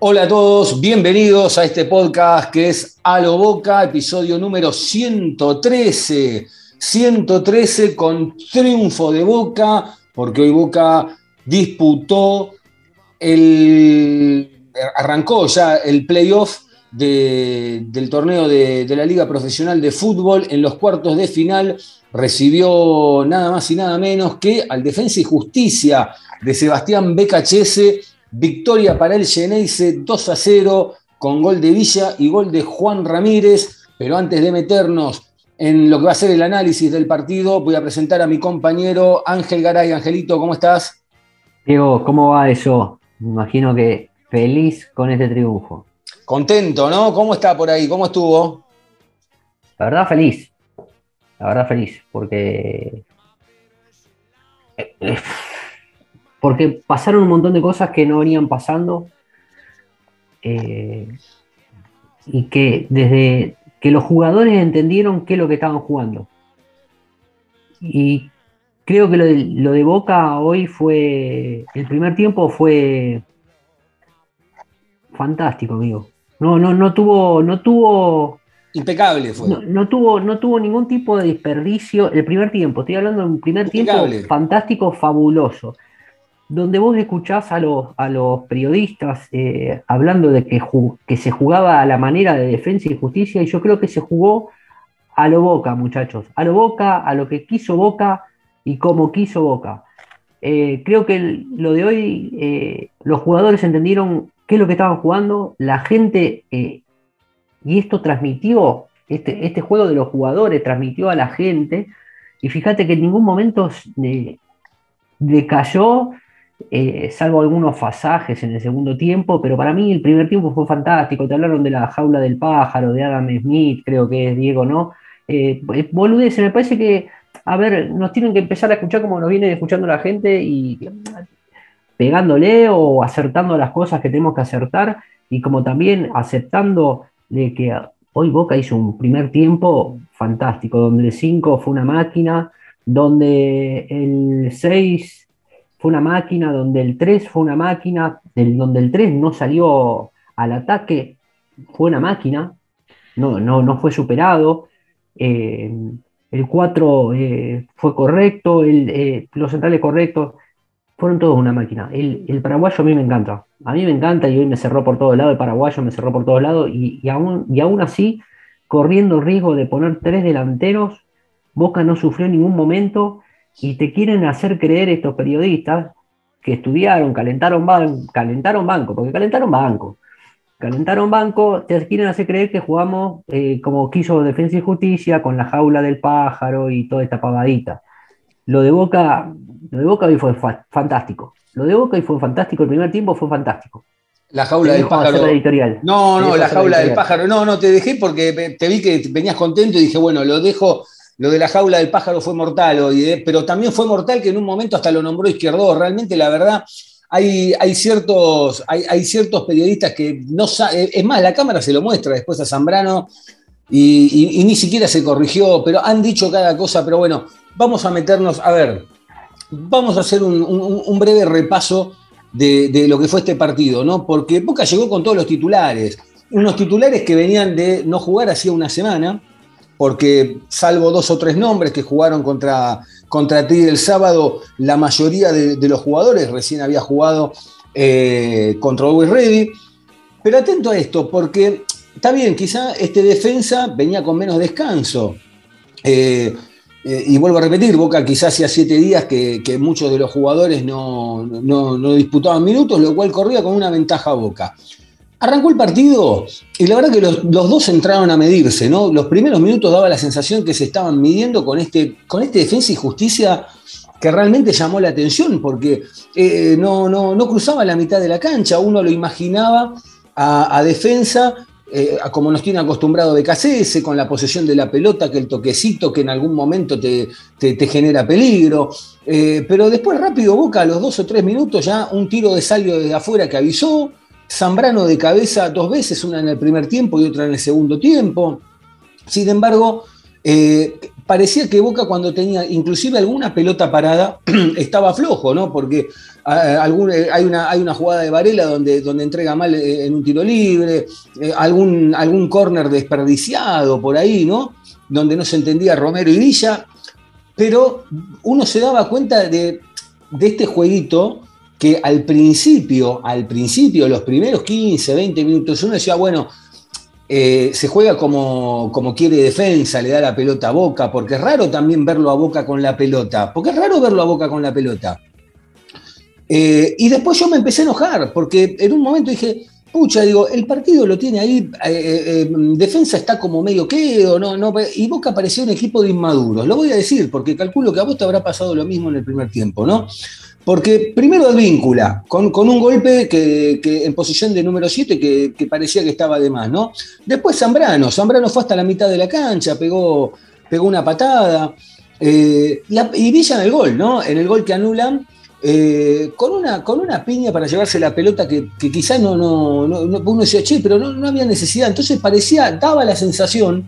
Hola a todos, bienvenidos a este podcast que es A lo Boca, episodio número 113. 113 con triunfo de Boca, porque hoy Boca disputó el. arrancó ya el playoff de- del torneo de, de la Liga Profesional de Fútbol. En los cuartos de final recibió nada más y nada menos que al Defensa y Justicia de Sebastián Becachese. Victoria para el Geneise 2 a 0 con gol de Villa y gol de Juan Ramírez. Pero antes de meternos en lo que va a ser el análisis del partido, voy a presentar a mi compañero Ángel Garay. Angelito, ¿cómo estás? Diego, ¿cómo va eso? Me imagino que feliz con este triunfo. Contento, ¿no? ¿Cómo está por ahí? ¿Cómo estuvo? La verdad, feliz. La verdad, feliz. Porque. Porque pasaron un montón de cosas que no venían pasando. eh, y que desde que los jugadores entendieron qué es lo que estaban jugando. Y creo que lo de, lo de Boca hoy fue. El primer tiempo fue. Fantástico, amigo. No, no, no tuvo. No tuvo. Impecable fue. No, no tuvo, no tuvo ningún tipo de desperdicio el primer tiempo. Estoy hablando de un primer Impecable. tiempo fantástico, fabuloso. Donde vos escuchás a los, a los periodistas eh, hablando de que, que se jugaba a la manera de defensa y justicia, y yo creo que se jugó a lo boca, muchachos. A lo boca, a lo que quiso Boca y como quiso Boca. Eh, creo que lo de hoy, eh, los jugadores entendieron qué es lo que estaban jugando, la gente y esto transmitió, este, este juego de los jugadores transmitió a la gente, y fíjate que en ningún momento decayó, eh, salvo algunos pasajes en el segundo tiempo, pero para mí el primer tiempo fue fantástico. Te hablaron de la jaula del pájaro, de Adam Smith, creo que es Diego, ¿no? Eh, me parece que, a ver, nos tienen que empezar a escuchar como nos viene escuchando la gente y pegándole o acertando las cosas que tenemos que acertar y como también aceptando de que hoy Boca hizo un primer tiempo fantástico, donde el 5 fue una máquina, donde el 6 fue una máquina, donde el 3 fue una máquina, del- donde el 3 no salió al ataque, fue una máquina, no, no, no fue superado. eh, el 4 eh, fue correcto, el, eh, los centrales correctos, fueron todos una máquina. El, paraguayo a mí me encanta. A mí me encanta y hoy me cerró por todos lados. El paraguayo me cerró por todos lados. Y, y aún, y aún así, corriendo riesgo de poner tres delanteros, Boca no sufrió en ningún momento. Y te quieren hacer creer estos periodistas que estudiaron, calentaron, ban- calentaron banco, porque calentaron banco. Calentaron banco, te quieren hacer creer que jugamos eh, como quiso Defensa y Justicia, con la jaula del pájaro y toda esta pavadita. Lo de Boca, lo de Boca hoy fue fa- fantástico. Lo de Boca hoy fue fantástico. El primer tiempo fue fantástico. La jaula del pájaro. editorial. No, no, la jaula del pájaro. No, no, te dejé porque te vi que venías contento y dije, bueno, lo dejo. Lo de la jaula del pájaro fue mortal hoy, ¿eh? pero también fue mortal que en un momento hasta lo nombró Izquierdo. Realmente, la verdad, hay, ciertos, periodistas que no saben. Es más, la cámara se lo muestra después a Zambrano y, y- ni siquiera se corrigió, pero han dicho cada cosa. Pero bueno, vamos a meternos. A ver, vamos a hacer un breve repaso de, de lo que fue este partido, ¿no? Porque Boca llegó con todos los titulares. Unos titulares que venían de no jugar hacía una semana, porque salvo dos o tres nombres que jugaron contra, contra ti el sábado, la mayoría de, los jugadores recién había jugado eh, contra Always Ready. Pero atento a esto, porque está bien, quizá este defensa venía con menos descanso. Eh, eh, y vuelvo a repetir, Boca quizás hacía siete días que, que muchos de los jugadores no, no- no disputaban minutos, lo cual corría con una ventaja a Boca. Arrancó el partido y la verdad que los, dos entraron a medirse, ¿no? Los primeros minutos daba la sensación que se estaban midiendo con este, con este defensa y justicia que realmente llamó la atención, porque eh, no, no, no, cruzaba la mitad de la cancha, uno lo imaginaba a, defensa, eh, como nos tiene acostumbrado BKCS, con la posesión de la pelota, que el toquecito que en algún momento te, te, genera peligro, eh, pero después rápido Boca, a los dos o tres minutos ya un tiro de salio desde afuera que avisó, Zambrano de cabeza dos veces, una en el primer tiempo y otra en el segundo tiempo. Sin embargo, parecía que Boca cuando tenía inclusive alguna pelota parada estaba flojo, ¿no? Porque eh, hay, una, hay una jugada de Varela donde, donde entrega mal eh, en un tiro libre, eh, algún, algún córner desperdiciado por ahí, ¿no? Donde no se entendía Romero y Villa, pero uno se daba cuenta de, de este jueguito que al principio, al principio, los primeros 15, 20 minutos, uno decía, bueno, eh, se juega como, como, quiere defensa, le da la pelota a Boca, porque es raro también verlo a Boca con la pelota, porque es raro verlo a Boca con la pelota. Eh, y después yo me empecé a enojar, porque en un momento dije, pucha, digo, el partido lo tiene ahí, eh, defensa está como medio quedo, no, no, y Boca parecía un equipo de inmaduros. Lo voy a decir, porque calculo que a vos te habrá pasado lo mismo en el primer tiempo, ¿no? Porque primero Advíncula, con, con un golpe que, en posición de número 7 que, parecía que estaba de más, ¿no? Después Zambrano, Zambrano fue hasta la mitad de la cancha, pegó, pegó una patada. Eh, y Villa en el gol, ¿no? En el gol que anulan, eh, con, una, con una piña para llevarse la pelota que, quizás no, no, no, uno decía, che, pero no, había necesidad. Entonces parecía, daba la sensación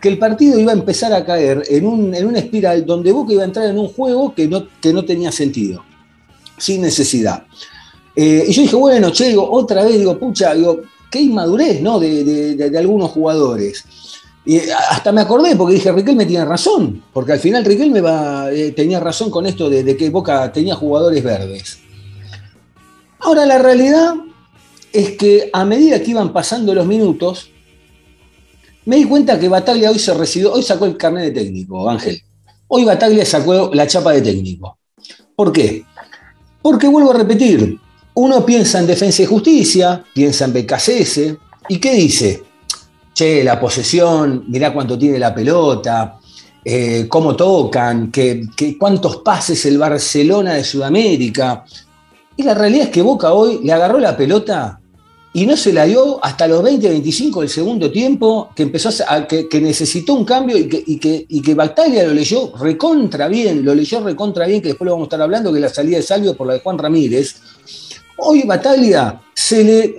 que el partido iba a empezar a caer en, un, en una espiral donde Boca iba a entrar en un juego que no, que no tenía sentido sin necesidad. Eh, y yo dije, bueno, che, digo, otra vez, digo, pucha, digo, qué inmadurez, ¿no? De, algunos jugadores. Y hasta me acordé porque dije, Riquelme tiene razón, porque al final Riquelme va, eh, tenía razón con esto de, que Boca tenía jugadores verdes. Ahora la realidad es que a medida que iban pasando los minutos, me di cuenta que Bataglia hoy se recibió, hoy sacó el carnet de técnico, Ángel. Hoy Bataglia sacó la chapa de técnico. ¿Por qué? Porque vuelvo a repetir, uno piensa en defensa y justicia, piensa en BKCS, ¿y qué dice? Che, la posesión, mirá cuánto tiene la pelota, eh, cómo tocan, que, cuántos pases el Barcelona de Sudamérica. Y la realidad es que Boca hoy le agarró la pelota y no se la dio hasta los 20, 25 del segundo tiempo, que empezó que, necesitó un cambio y que, y que, y que lo leyó recontra bien, lo leyó recontra bien, que después lo vamos a estar hablando, que la salida de Salvio por la de Juan Ramírez. Hoy Bataglia se le,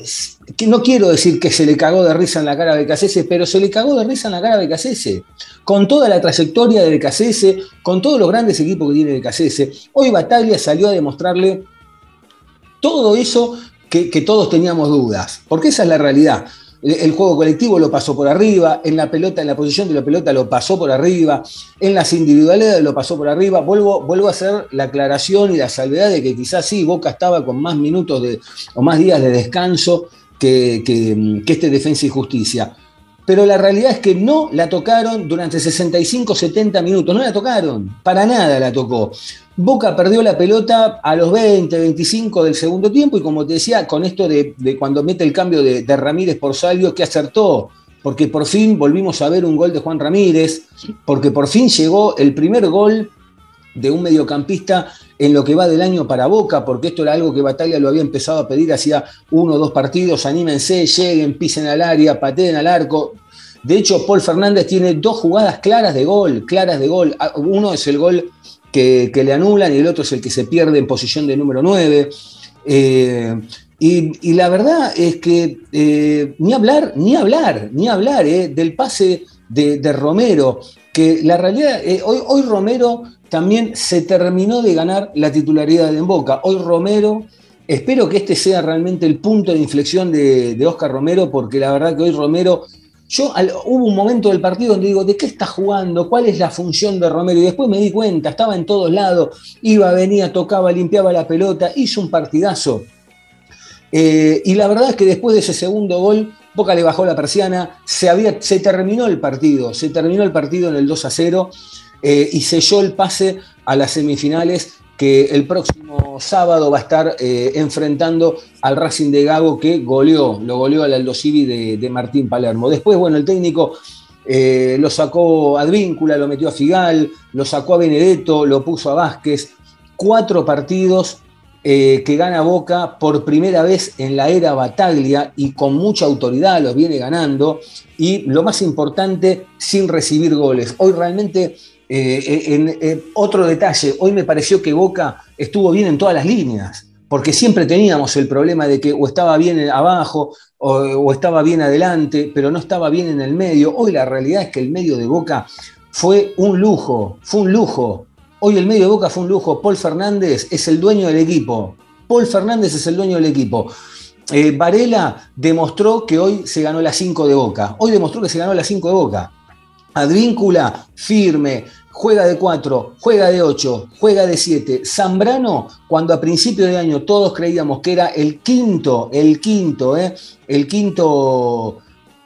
que no quiero decir que se le cagó de risa en la cara a Becasese, pero se le cagó de risa en la cara a Becasese. Con toda la trayectoria de Becasese, con todos los grandes equipos que tiene Becasese, hoy Bataglia salió a demostrarle todo eso que, todos teníamos dudas, porque esa es la realidad. El, juego colectivo lo pasó por arriba, en la pelota, en la posición de la pelota lo pasó por arriba, en las individualidades lo pasó por arriba. Vuelvo, vuelvo a hacer la aclaración y la salvedad de que quizás sí, Boca estaba con más minutos de, o más días de descanso que, que, que este Defensa y Justicia pero la realidad es que no la tocaron durante 65, 70 minutos, no la tocaron, para nada la tocó. Boca perdió la pelota a los 20, 25 del segundo tiempo y como te decía, con esto de, cuando mete el cambio de, Ramírez por Salvio, que acertó, porque por fin volvimos a ver un gol de Juan Ramírez, porque por fin llegó el primer gol de un mediocampista en lo que va del año para Boca, porque esto era algo que Batalla lo había empezado a pedir hacía uno o dos partidos, anímense, lleguen, pisen al área, pateen al arco. De hecho, Paul Fernández tiene dos jugadas claras de gol, claras de gol. Ah, uno es el gol que, le anulan y el otro es el que se pierde en posición de número 9. Eh, y, la verdad es que eh, ni hablar, ni hablar, ni hablar eh, del pase de, Romero, que la realidad, hoy, hoy Romero también se terminó de ganar la titularidad en Boca. Hoy Romero, espero que este sea realmente el punto de inflexión de, Oscar Romero, porque la verdad que hoy Romero, yo hubo un momento del partido donde digo, ¿de qué está jugando? ¿Cuál es la función de Romero? Y después me di cuenta, estaba en todos lados, iba, venía, tocaba, limpiaba la pelota, hizo un partidazo. Eh, y la verdad es que después de ese segundo gol, Boca le bajó la persiana, se, había, se terminó el partido, se terminó el partido en el 2 a 0. Eh, y selló el pase a las semifinales que el próximo sábado va a estar eh, enfrentando al Racing de Gago que goleó, lo goleó al Aldo Civi de, Martín Palermo. Después, bueno, el técnico eh, lo sacó a Advíncula, lo metió a Figal, lo sacó a Benedetto, lo puso a Vázquez. cuatro partidos eh, que gana Boca por primera vez en la era Bataglia y con mucha autoridad los viene ganando y lo más importante, sin recibir goles. Hoy realmente, eh, en, otro detalle, hoy me pareció que Boca estuvo bien en todas las líneas porque siempre teníamos el problema de que o estaba bien abajo o, o, estaba bien adelante, pero no estaba bien en el medio. Hoy la realidad es que el medio de Boca fue un lujo, fue un lujo. Hoy el medio de Boca fue un lujo. Paul Fernández es el dueño del equipo. Paul Fernández es el dueño del equipo. Eh, Varela demostró que hoy se ganó la 5 de Boca. Hoy demostró que se ganó la 5 de Boca. Advíncula, firme, juega de 4, juega de 8, juega de 7. Zambrano, cuando a principio de año todos creíamos que era el quinto, el quinto, ¿eh? el quinto.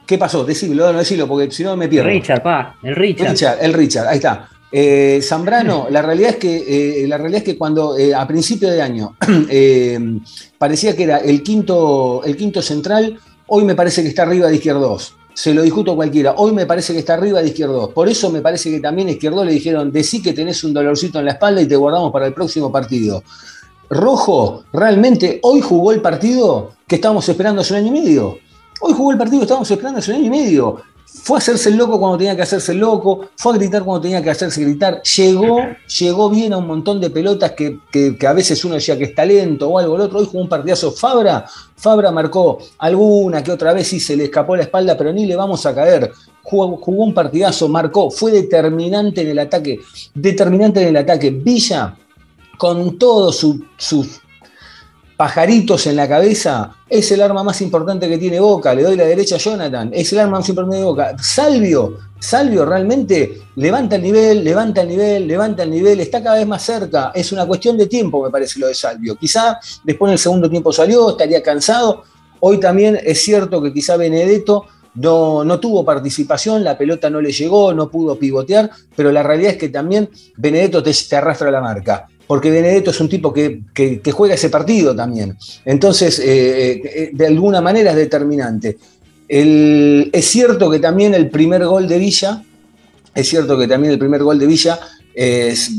¿Qué pasó? Decilo, no decilo, porque si no me pierdo. Richard, pa, el Richard. Richard el Richard, ahí está. Eh, Zambrano, la realidad es que, eh, la realidad es que cuando eh, a principio de año parecía que era el quinto, el quinto central, hoy me parece que está arriba de izquierdos se lo discuto cualquiera. Hoy me parece que está arriba de Izquierdo. Por eso me parece que también a Izquierdo le dijeron, decí que tenés un dolorcito en la espalda y te guardamos para el próximo partido. Rojo, realmente hoy jugó el partido que estábamos esperando hace un año y medio. Hoy jugó el partido que estábamos esperando hace un año y medio. Fue a hacerse el loco cuando tenía que hacerse el loco, fue a gritar cuando tenía que hacerse gritar, llegó, llegó bien a un montón de pelotas que, que, a veces uno decía que es talento o algo, el otro hoy jugó un partidazo Fabra, Fabra marcó alguna que otra vez sí se le escapó la espalda, pero ni le vamos a caer. Jugó, un partidazo, marcó, fue determinante en el ataque, determinante en el ataque. Villa, con todos sus su pajaritos en la cabeza, es el arma más importante que tiene Boca. Le doy la derecha a Jonathan, es el arma más importante de Boca. Salvio, Salvio realmente levanta el nivel, levanta el nivel, levanta el nivel, está cada vez más cerca. Es una cuestión de tiempo, me parece, lo de Salvio. Quizá después en el segundo tiempo salió, estaría cansado. Hoy también es cierto que quizá Benedetto no, no, tuvo participación, la pelota no le llegó, no pudo pivotear, pero la realidad es que también Benedetto te, te arrastra la marca porque Benedetto es un tipo que, que, juega ese partido también. Entonces, eh, eh, de alguna manera es determinante. El, es cierto que también el primer gol de Villa, es cierto que también el primer gol de Villa es,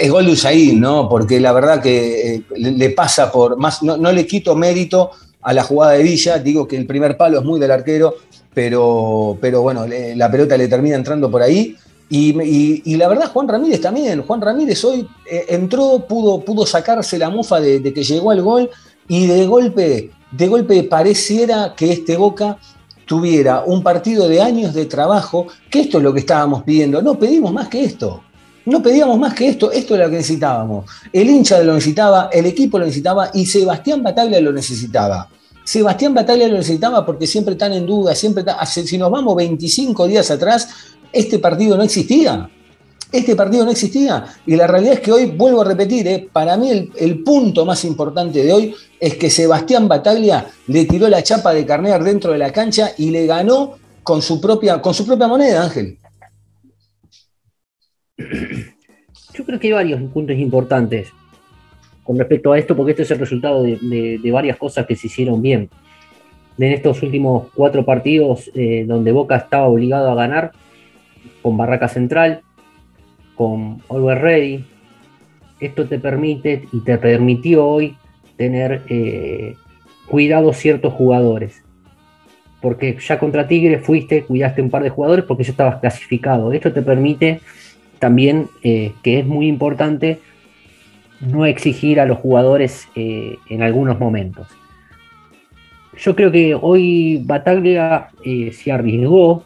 es gol de Usain, ¿no? Porque la verdad que eh, le pasa por más, no, no, le quito mérito a la jugada de Villa, digo que el primer palo es muy del arquero, pero, pero bueno, la pelota le termina entrando por ahí. Y, la verdad, Juan Ramírez también. Juan Ramírez hoy eh, entró, pudo, pudo sacarse la mufa de, que llegó al gol y de golpe, de golpe pareciera que este Boca tuviera un partido de años de trabajo, que esto es lo que estábamos pidiendo. No pedimos más que esto. No pedíamos más que esto, esto es lo que necesitábamos. El hincha lo necesitaba, el equipo lo necesitaba y Sebastián Bataglia lo necesitaba. Sebastián Bataglia lo necesitaba porque siempre están en duda, siempre si nos vamos 25 días atrás, este partido no existía. Este partido no existía. Y la realidad es que hoy, vuelvo a repetir, eh, para mí el, punto más importante de hoy es que Sebastián Bataglia le tiró la chapa de Carnear dentro de la cancha y le ganó con su propia, con su propia moneda, Ángel. Yo creo que hay varios puntos importantes con respecto a esto, porque esto es el resultado de varias cosas que se hicieron bien. En estos últimos cuatro partidos eh, donde Boca estaba obligado a ganar, con Barraca Central, con Always Ready. Esto te permite y te permitió hoy tener eh, cuidado ciertos jugadores. Porque ya contra Tigre fuiste, cuidaste un par de jugadores porque ya estabas clasificado. Esto te permite también, eh, que es muy importante, no exigir a los jugadores eh, en algunos momentos. Yo creo que hoy Bataglia se arriesgó,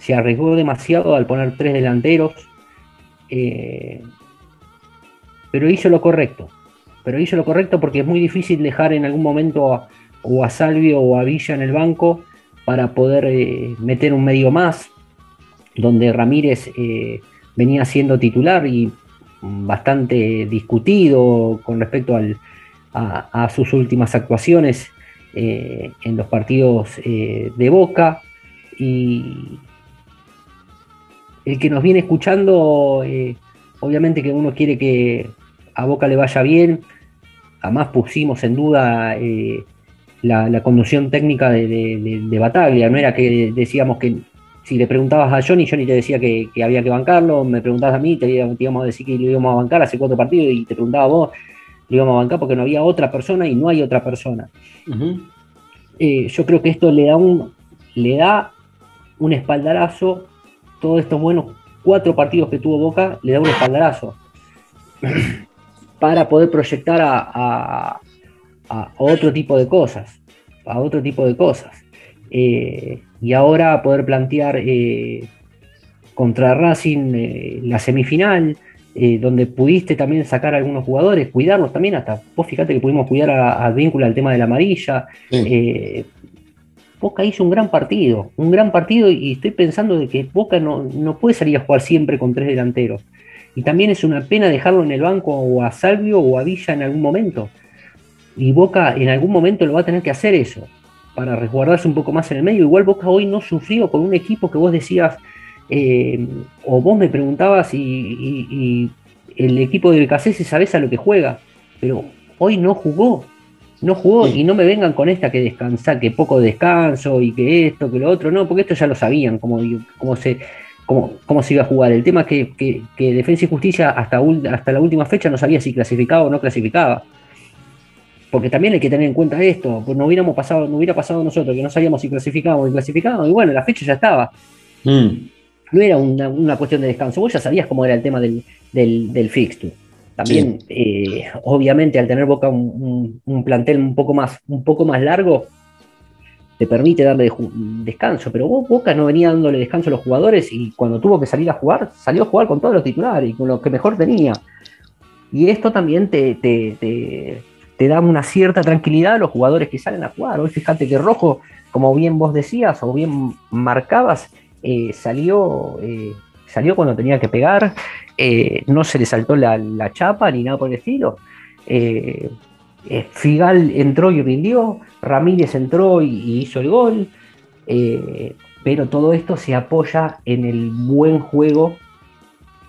se arriesgó demasiado al poner tres delanteros, eh, pero hizo lo correcto. Pero hizo lo correcto porque es muy difícil dejar en algún momento a, o a Salvio o a Villa en el banco para poder eh, meter un medio más, donde Ramírez eh, venía siendo titular y bastante discutido con respecto al, a, sus últimas actuaciones en los partidos de Boca. Y, el que nos viene escuchando, eh, obviamente que uno quiere que a Boca le vaya bien, además pusimos en duda eh, la, la, conducción técnica de, de, de, Bataglia, no era que decíamos que si le preguntabas a Johnny, Johnny te decía que, que había que bancarlo, me preguntabas a mí, te, te, íbamos a decir que lo íbamos a bancar hace cuatro partidos y te preguntaba a vos, lo íbamos a bancar porque no había otra persona y no hay otra persona. Uh -huh. eh, yo creo que esto le da un, le da un espaldarazo, todos estos buenos cuatro partidos que tuvo Boca, le da un espaldarazo para poder proyectar a, a, a otro tipo de cosas, a otro tipo de cosas. Eh, y ahora poder plantear eh, contra Racing eh, la semifinal, donde pudiste también sacar a algunos jugadores, cuidarlos también, hasta vos fíjate que pudimos cuidar a, a Víncula el tema de la amarilla. Sí. Boca hizo un gran partido, un gran partido y estoy pensando de que Boca no, no puede salir a jugar siempre con tres delanteros. Y también es una pena dejarlo en el banco o a Salvio o a Villa en algún momento. Y Boca en algún momento lo va a tener que hacer eso para resguardarse un poco más en el medio. Igual Boca hoy no sufrió con un equipo que vos decías, eh, o vos me preguntabas y, el equipo de si sabés a lo que juega, pero hoy no jugó, no jugó sí. y no me vengan con esta que descansa, que poco descanso y que esto, que lo otro, no, porque esto ya lo sabían, cómo, cómo, se, cómo, cómo se iba a jugar. El tema es que, que, que Defensa y Justicia hasta, hasta la última fecha no sabía si clasificaba o no clasificaba porque también hay que tener en cuenta esto, pues no hubiéramos pasado, no hubiera pasado nosotros, que no sabíamos si clasificábamos o clasificábamos, y bueno, la fecha ya estaba. Mm. No era una, una, cuestión de descanso, vos ya sabías cómo era el tema del, del, del fixture. También, sí. eh, obviamente, al tener Boca un, un, un, plantel un poco, más, un poco más largo, te permite darle descanso, pero Boca no venía dándole descanso a los jugadores y cuando tuvo que salir a jugar, salió a jugar con todos los titulares y con lo que mejor tenía. Y esto también te, te, te te da una cierta tranquilidad a los jugadores que salen a jugar. Hoy fíjate que Rojo, como bien vos decías o bien marcabas, eh, salió, eh, salió cuando tenía que pegar, eh, no se le saltó la, la, chapa ni nada por el estilo. Figal entró y rindió, Ramírez entró y, hizo el gol, pero todo esto se apoya en el buen juego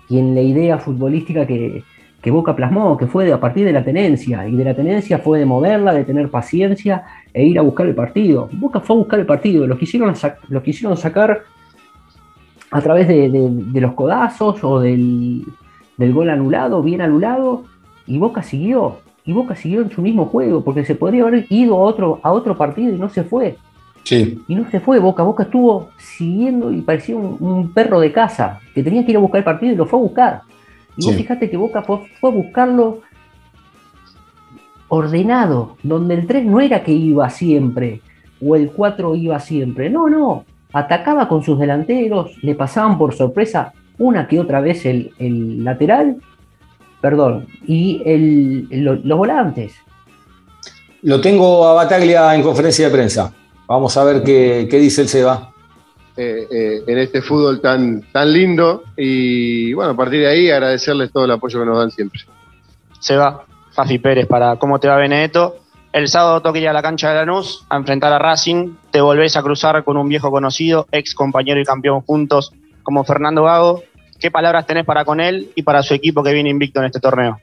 y en la idea futbolística que, que Boca plasmó, que fue de, a partir de la tenencia, y de la tenencia fue de moverla, de tener paciencia e ir a buscar el partido. Boca fue a buscar el partido, lo quisieron, lo quisieron sacar a través de, de, de los codazos o del, del, gol anulado, bien anulado, y Boca siguió, y Boca siguió en su mismo juego, porque se podría haber ido a otro, a otro partido y no se fue. Sí. Y no se fue Boca, Boca estuvo siguiendo y parecía un, un perro de casa, que tenía que ir a buscar el partido y lo fue a buscar. Y vos sí. fíjate que Boca fue, fue, a buscarlo ordenado, donde el 3 no era que iba siempre, o el 4 iba siempre, no, no, atacaba con sus delanteros, le pasaban por sorpresa una que otra vez el, el lateral, perdón, y el, el, los volantes. Lo tengo a Bataglia en conferencia de prensa. Vamos a ver qué, qué dice el Seba. Eh, eh, en este fútbol tan, tan lindo. Y bueno, a partir de ahí agradecerles todo el apoyo que nos dan siempre. Se va Fafi Pérez para cómo te va Benedetto. El sábado toque ir a la cancha de Lanús a enfrentar a Racing. Te volvés a cruzar con un viejo conocido, ex compañero y campeón juntos, como Fernando Gago. ¿Qué palabras tenés para con él y para su equipo que viene invicto en este torneo?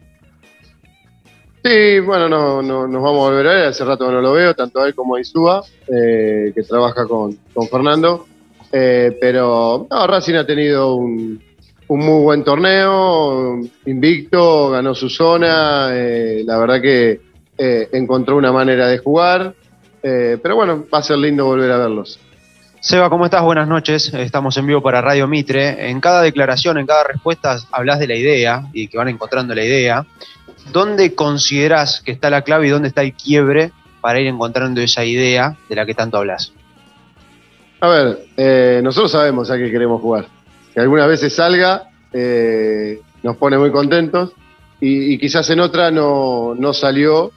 Sí, bueno, no, no, nos vamos a volver a ver. Hace rato no lo veo, tanto a él como a Isúa, eh, que trabaja con, con Fernando. Eh, pero Racing ha tenido un, un, muy buen torneo, invicto, ganó su zona, eh, la verdad que eh, encontró una manera de jugar, eh, pero bueno, va a ser lindo volver a verlos. Seba, ¿cómo estás? Buenas noches. Estamos en vivo para Radio Mitre. En cada declaración, en cada respuesta, hablas de la idea y que van encontrando la idea. ¿Dónde considerás que está la clave y dónde está el quiebre para ir encontrando esa idea de la que tanto hablas? A ver, eh, nosotros sabemos a qué queremos jugar. Que algunas veces salga, eh, nos pone muy contentos y, y quizás en otra no, no, salió,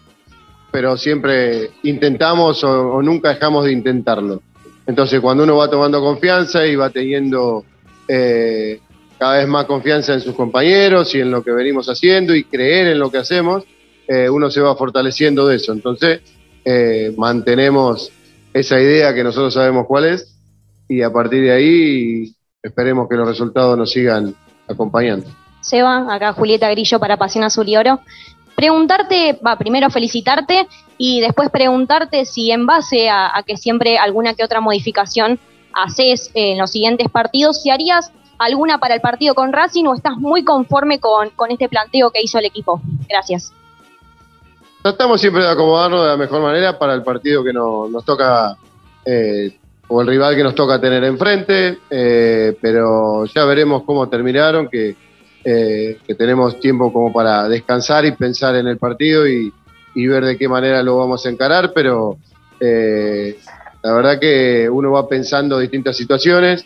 pero siempre intentamos o, nunca dejamos de intentarlo. Entonces, cuando uno va tomando confianza y va teniendo eh, cada vez más confianza en sus compañeros y en lo que venimos haciendo y creer en lo que hacemos, eh, uno se va fortaleciendo de eso. Entonces, eh, mantenemos esa idea que nosotros sabemos cuál es y a partir de ahí esperemos que los resultados nos sigan acompañando. Seba, acá Julieta Grillo para Pasión Azul y Oro. Preguntarte, va, primero felicitarte y después preguntarte si en base a, que siempre alguna que otra modificación haces en los siguientes partidos, si harías alguna para el partido con Racing o estás muy conforme con, con este planteo que hizo el equipo. Gracias. Tratamos siempre de acomodarnos de la mejor manera para el partido que no- nos toca, eh, o el rival que nos toca tener enfrente, eh, pero ya veremos cómo terminaron, que, eh, que tenemos tiempo como para descansar y pensar en el partido y, ver de qué manera lo vamos a encarar, pero eh, la verdad que uno va pensando distintas situaciones.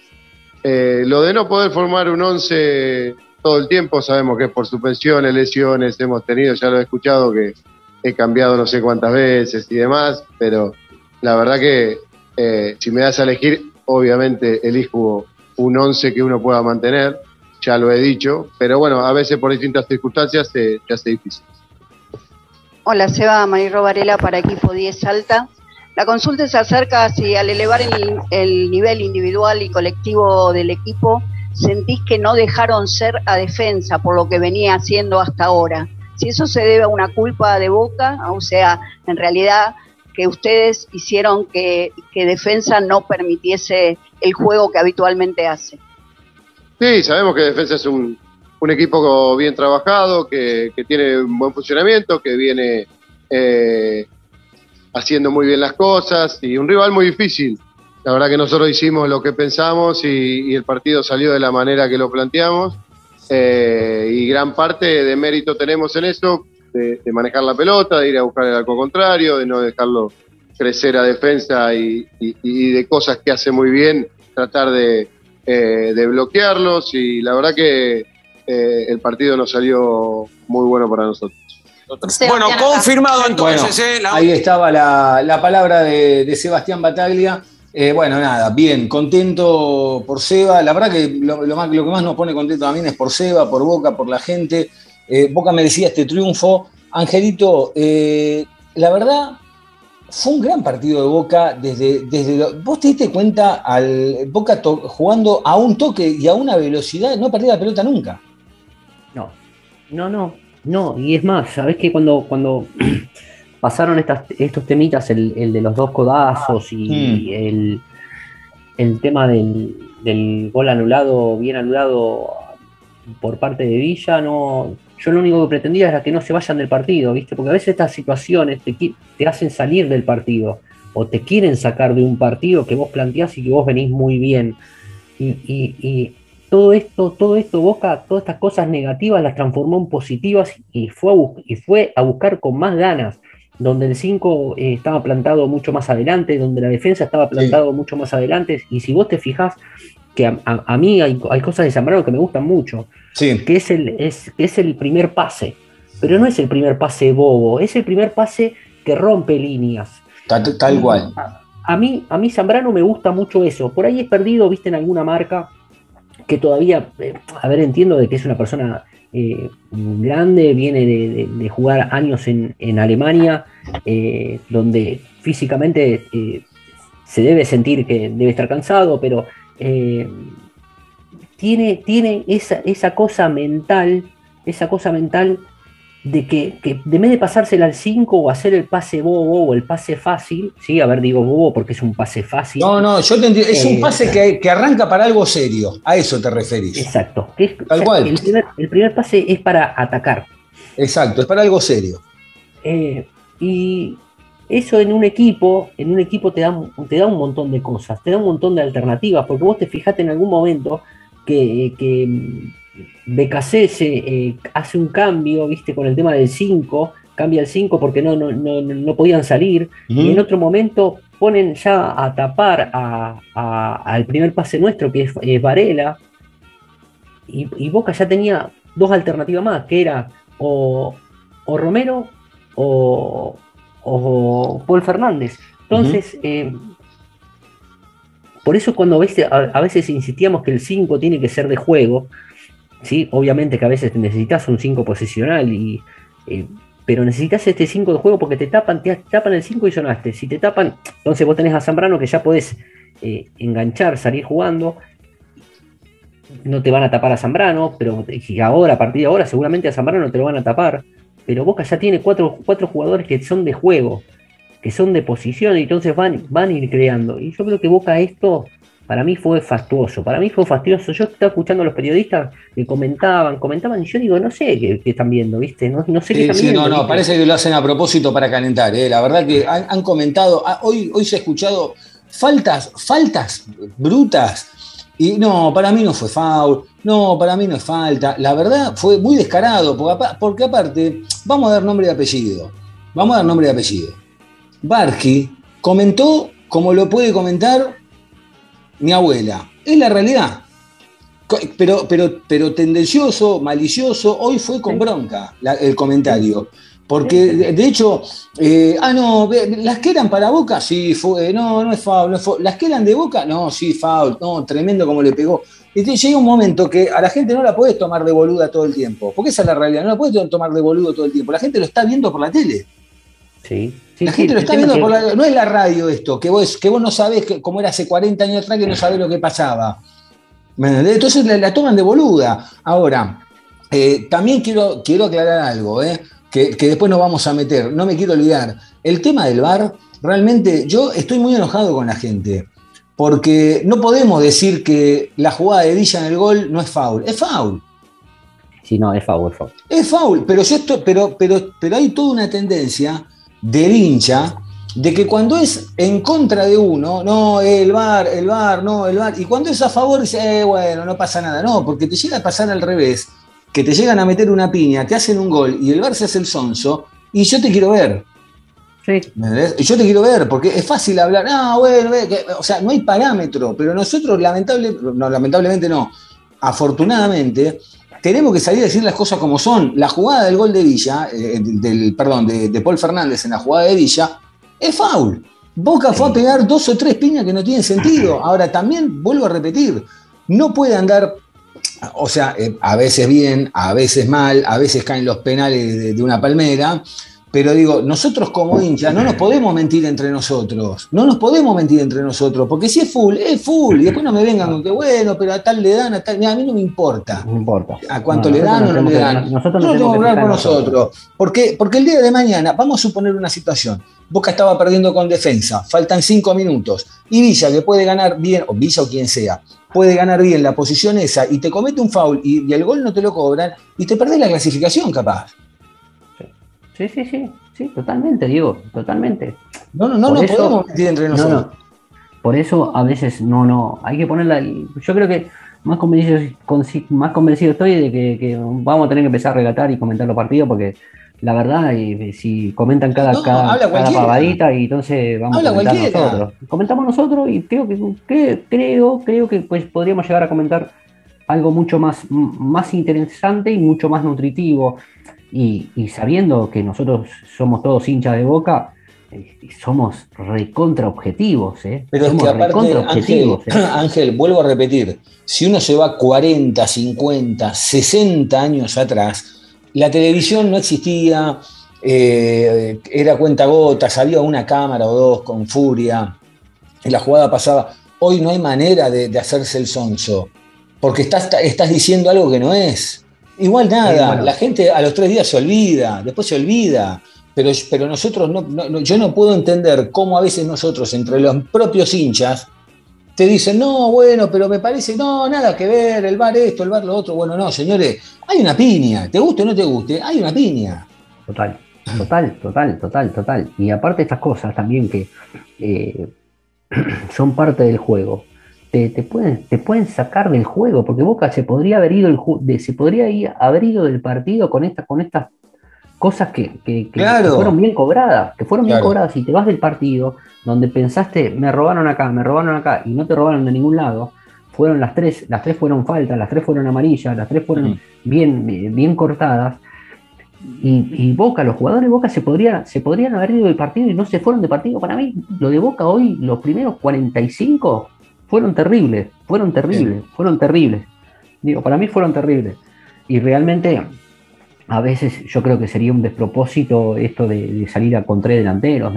Eh, lo de no poder formar un 11 todo el tiempo, sabemos que es por suspensiones, lesiones, hemos tenido, ya lo he escuchado, que he cambiado no sé cuántas veces y demás, pero la verdad que eh, si me das a elegir, obviamente elijo un 11 que uno pueda mantener, ya lo he dicho, pero bueno, a veces por distintas circunstancias se, se hace difícil. Hola, Seba Mayrro Varela para Equipo 10 Salta. La consulta se acerca si al elevar el, el nivel individual y colectivo del equipo, sentís que no dejaron ser a defensa por lo que venía haciendo hasta ahora. Si eso se debe a una culpa de Boca, o sea, en realidad que ustedes hicieron que, que defensa no permitiese el juego que habitualmente hace. Sí, sabemos que Defensa es un, un equipo bien trabajado, que, que tiene un buen funcionamiento, que viene eh, haciendo muy bien las cosas y un rival muy difícil. La verdad que nosotros hicimos lo que pensamos y, el partido salió de la manera que lo planteamos. eh, y gran parte de mérito tenemos en eso, de, manejar la pelota, de ir a buscar el arco contrario, de no dejarlo crecer a defensa y de cosas que hace muy bien, tratar de, eh, de bloquearlos y la verdad que eh, el partido nos salió muy bueno para nosotros. Bueno, confirmado entonces, Bueno, ¿eh? La- Ahí estaba la, la palabra de, de Sebastián Bataglia. Eh, bueno, nada, bien, contento por Seba. La verdad que lo, lo más- lo que más nos pone contento también es por Seba, por Boca, por la gente. Eh, Boca merecía este triunfo. Angelito, eh, la verdad, fue un gran partido de Boca desde, desde vos te diste cuenta al Boca to- jugando a un toque y a una velocidad, no perdía la pelota nunca. No, no, no, no. Y es más, sabés que cuando, cuando pasaron estas, estos temitas, el, el de los dos codazos y el, el tema del, del gol anulado, bien anulado por parte de Villa, no. Yo lo único que pretendía era que no se vayan del partido, ¿viste? Porque a veces estas situaciones te, te hacen salir del partido o te quieren sacar de un partido que vos planteás y que vos venís muy bien. Y, y- y todo esto, todo esto, Boca, todas estas cosas negativas las transformó en positivas y fue a, y fue a buscar con más ganas, donde el 5 estaba plantado mucho más adelante, donde la defensa estaba plantado mucho más adelante. Y si vos te fijás, que a, a- a mí hay, hay cosas de Zambrano que me gustan mucho, que es el, es, que es el primer pase, pero no es el primer pase bobo, es el primer pase que rompe líneas. Tal, tal cual. A mí, a mí Zambrano me gusta mucho eso. Por ahí es perdido, viste, en alguna marca que todavía, eh, a ver, entiendo de que es una persona eh, grande, viene de, de- de jugar años en, en Alemania, eh, donde físicamente eh, se debe sentir que debe estar cansado, pero eh, tiene, tiene esa, esa cosa mental, esa cosa mental de que, que de vez de pasársela al 5 o hacer el pase bobo o el pase fácil, sí, a ver, digo bobo porque es un pase fácil. No, no, yo te entiendo. Es un Eh, pase que, que arranca para algo serio. A eso te referís. Exacto. que es- Tal o sea, cual. El primer, el primer pase es para atacar. Exacto, es para algo serio. Eh, y eso en un equipo, en un equipo te da, un- te da un montón de cosas, te da un montón de alternativas, porque vos te fijaste en algún momento que, que mm, eh, hace un cambio, viste, con el tema del 5, cambia el 5 porque no, no, no, no podían salir, y en otro momento ponen ya a tapar a- a- al primer pase nuestro, que es, es Varela, y, y Boca ya tenía dos alternativas más, que era o, o Romero o, o Paul Fernández. Entonces, eh, por eso cuando a veces, a, a veces insistíamos que el 5 tiene que ser de juego, ¿sí? obviamente que a veces necesitas un 5 posicional, y, eh, pero necesitas este 5 de juego porque te tapan, te tapan el 5 y sonaste. Si te tapan, entonces vos tenés a Zambrano que ya podés eh, enganchar, salir jugando, no te van a tapar a Zambrano, pero ahora, a partir de ahora, seguramente a Zambrano te lo van a tapar. Pero Boca ya tiene cuatro, cuatro jugadores que son de juego, que son de posición, y entonces van, van a ir creando. Y yo creo que Boca esto para mí fue fastuoso, para mí fue fastidioso. Yo estaba escuchando a los periodistas que comentaban, comentaban, y yo digo, no sé qué, están viendo, ¿viste? No, sé qué están viendo. No, no, parece que lo hacen a propósito para calentar, ¿eh? La verdad que han, comentado, ah, hoy, hoy se ha escuchado faltas, faltas brutas. Y no, para mí no fue foul, no, para mí no es falta. La verdad fue muy descarado, porque, aparte, vamos a dar nombre y apellido. Vamos a dar nombre y apellido. Barky comentó como lo puede comentar mi abuela. Es la realidad. Pero, pero, pero tendencioso, malicioso, hoy fue con bronca el comentario. Porque de hecho, eh, ah, no, las que eran para Boca, sí, fue, no, no es foul, no es Las que eran de Boca, no, sí, foul, no, tremendo como le pegó. Y llega un momento que a la gente no la puedes tomar de boluda todo el tiempo, porque esa es la realidad, no la puedes tomar de boludo todo el tiempo. La gente lo está viendo por la tele. Sí. la gente lo está viendo por la No es la radio esto, que vos, que vos no sabés cómo era hace 40 años atrás, que no sabés lo que pasaba. Entonces la, toman de boluda. Ahora, eh, también quiero, quiero aclarar algo, ¿eh? Que, después nos vamos a meter. No me quiero olvidar. El tema del bar, realmente yo estoy muy enojado con la gente. Porque no podemos decir que la jugada de Villa en el gol no es foul. Es foul. Sí, no, es foul, es foul. Es foul, pero, yo esto, pero, pero, pero hay toda una tendencia del hincha de que cuando es en contra de uno, no, el bar, el bar, no, el bar, y cuando es a favor, dice, eh, bueno, no pasa nada. No, porque te llega a pasar al revés que te llegan a meter una piña, te hacen un gol y el Barça es el sonso, y yo te quiero ver. Sí. Yo te quiero ver, porque es fácil hablar, ah, bueno, o sea, no hay parámetro, pero nosotros lamentablemente, no, lamentablemente no, afortunadamente, tenemos que salir a decir las cosas como son. La jugada del gol de Villa, eh, del, perdón, de, Paul Fernández en la jugada de Villa, es foul. Boca fue a pegar dos o tres piñas que no tienen sentido. Ahora también vuelvo a repetir, no puede andar o sea, eh, a veces bien, a veces mal, a veces caen los penales de, una palmera, pero digo, nosotros como hinchas no nos podemos mentir entre nosotros, no nos podemos mentir entre nosotros, porque si es full, es full, y después no me vengan con que bueno, pero a tal le dan, a tal, a mí no me importa. No importa. A cuánto le dan o no le dan. Nosotros no tenemos que hablar con nosotros. Porque, porque el día de mañana, vamos a suponer una situación, Boca estaba perdiendo con defensa, faltan cinco minutos, y Villa, que puede ganar bien, o Villa o quien sea, puede ganar bien la posición esa y te comete un foul y, el gol no te lo cobran y te perdés la clasificación capaz. Sí, sí, sí, sí, totalmente, Diego, totalmente. No, no, no, no podemos meter entre nosotros. Por eso a veces no, no, hay que ponerla. Yo creo que más convencido, más convencido estoy de que, que, vamos a tener que empezar a relatar y comentar los partidos porque la verdad, y, si comentan cada, cada, pavadita y entonces vamos a comentar nosotros. Comentamos nosotros y creo que, creo, creo que pues podríamos llegar a comentar algo mucho más, más interesante y mucho más nutritivo. Y, sabiendo que nosotros somos todos hinchas de boca, eh, somos recontra objetivos, ¿eh? Pero es que aparte, Ángel, ¿eh? Ángel, vuelvo a repetir, si uno se va 40, 50, 60 años atrás, la televisión no existía, eh, era cuenta gotas, había una cámara o dos con furia, y la jugada pasaba. Hoy no hay manera de, hacerse el sonso, porque estás, estás diciendo algo que no es. Igual nada, la gente a los tres días se olvida, después se olvida. Pero, pero nosotros no, yo no puedo entender cómo a veces nosotros, entre los propios hinchas, te dicen, no, bueno, pero me parece, no, nada que ver, el bar esto, el bar lo otro. Bueno, no, señores, hay una piña, te guste o no te guste, hay una piña. Total, total, total, total, total. Y aparte estas cosas también que eh, son parte del juego, te, pueden, te pueden sacar del juego, porque Boca se podría haber ido, el, se podría haber ido del partido con, esta, con estas cosas que, fueron bien cobradas, que fueron bien cobradas y te vas del partido donde pensaste, me robaron acá, me robaron acá y no te robaron de ningún lado, fueron las tres, las tres fueron faltas, las tres fueron amarillas, las tres fueron bien, bien cortadas. Y, Boca, los jugadores de Boca se, podría, se podrían haber ido del partido y no se fueron de partido. Para mí, lo de Boca hoy, los primeros 45 fueron terribles, fueron terribles, fueron terribles. Digo, para mí fueron terribles. Y realmente a veces yo creo que sería un despropósito esto de, salir a con tres delanteros.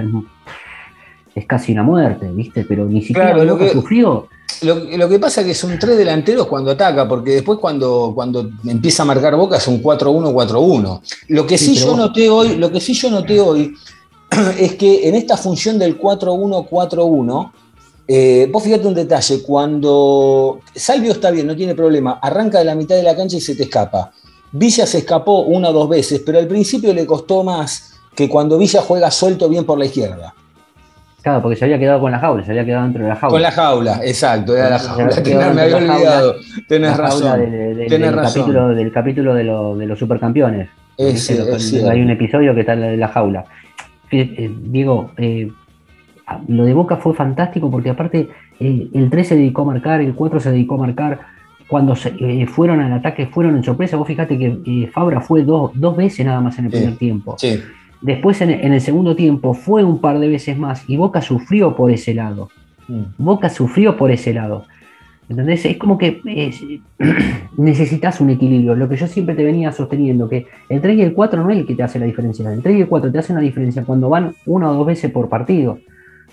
Es, casi una muerte, ¿viste? Pero ni siquiera lo que, sufrió. Lo, que pasa es que son tres delanteros cuando ataca, porque después cuando, cuando empieza a marcar boca es un 4-1-4-1. Lo que sí, yo noté hoy, lo que sí yo noté hoy es que en esta función del 4-1-4-1, Eh, vos fíjate un detalle, cuando Salvio está bien, no tiene problema, arranca de la mitad de la cancha y se te escapa. Villa se escapó una o dos veces, pero al principio le costó más que cuando Villa juega suelto bien por la izquierda. Claro, porque se había quedado con la jaula, se había quedado dentro de la jaula. Con la jaula, exacto, era la Se jaula. había me había olvidado. jaula, Tenés razón. de- de- tenés del, razón. capítulo, del capítulo de, lo- de los supercampeones. Es- hay un episodio que está en la, jaula. Eh, eh, Diego, eh, lo de Boca fue fantástico porque aparte el 3 se dedicó a marcar, el 4 se dedicó a marcar. Cuando se, eh, fueron al ataque, fueron en sorpresa. Vos fíjate que eh, Fabra fue dos, dos veces nada más en el Sí. primer tiempo. Sí. Después en, en el segundo tiempo fue un par de veces más y Boca sufrió por ese lado. Mm. Boca sufrió por ese lado. ¿Entendés? Es como que es- necesitas un equilibrio. Lo que yo siempre te venía sosteniendo, que el 3 y el 4 no es el que te hace la diferencia. El 3 y el 4 te hacen la diferencia cuando van una o dos veces por partido.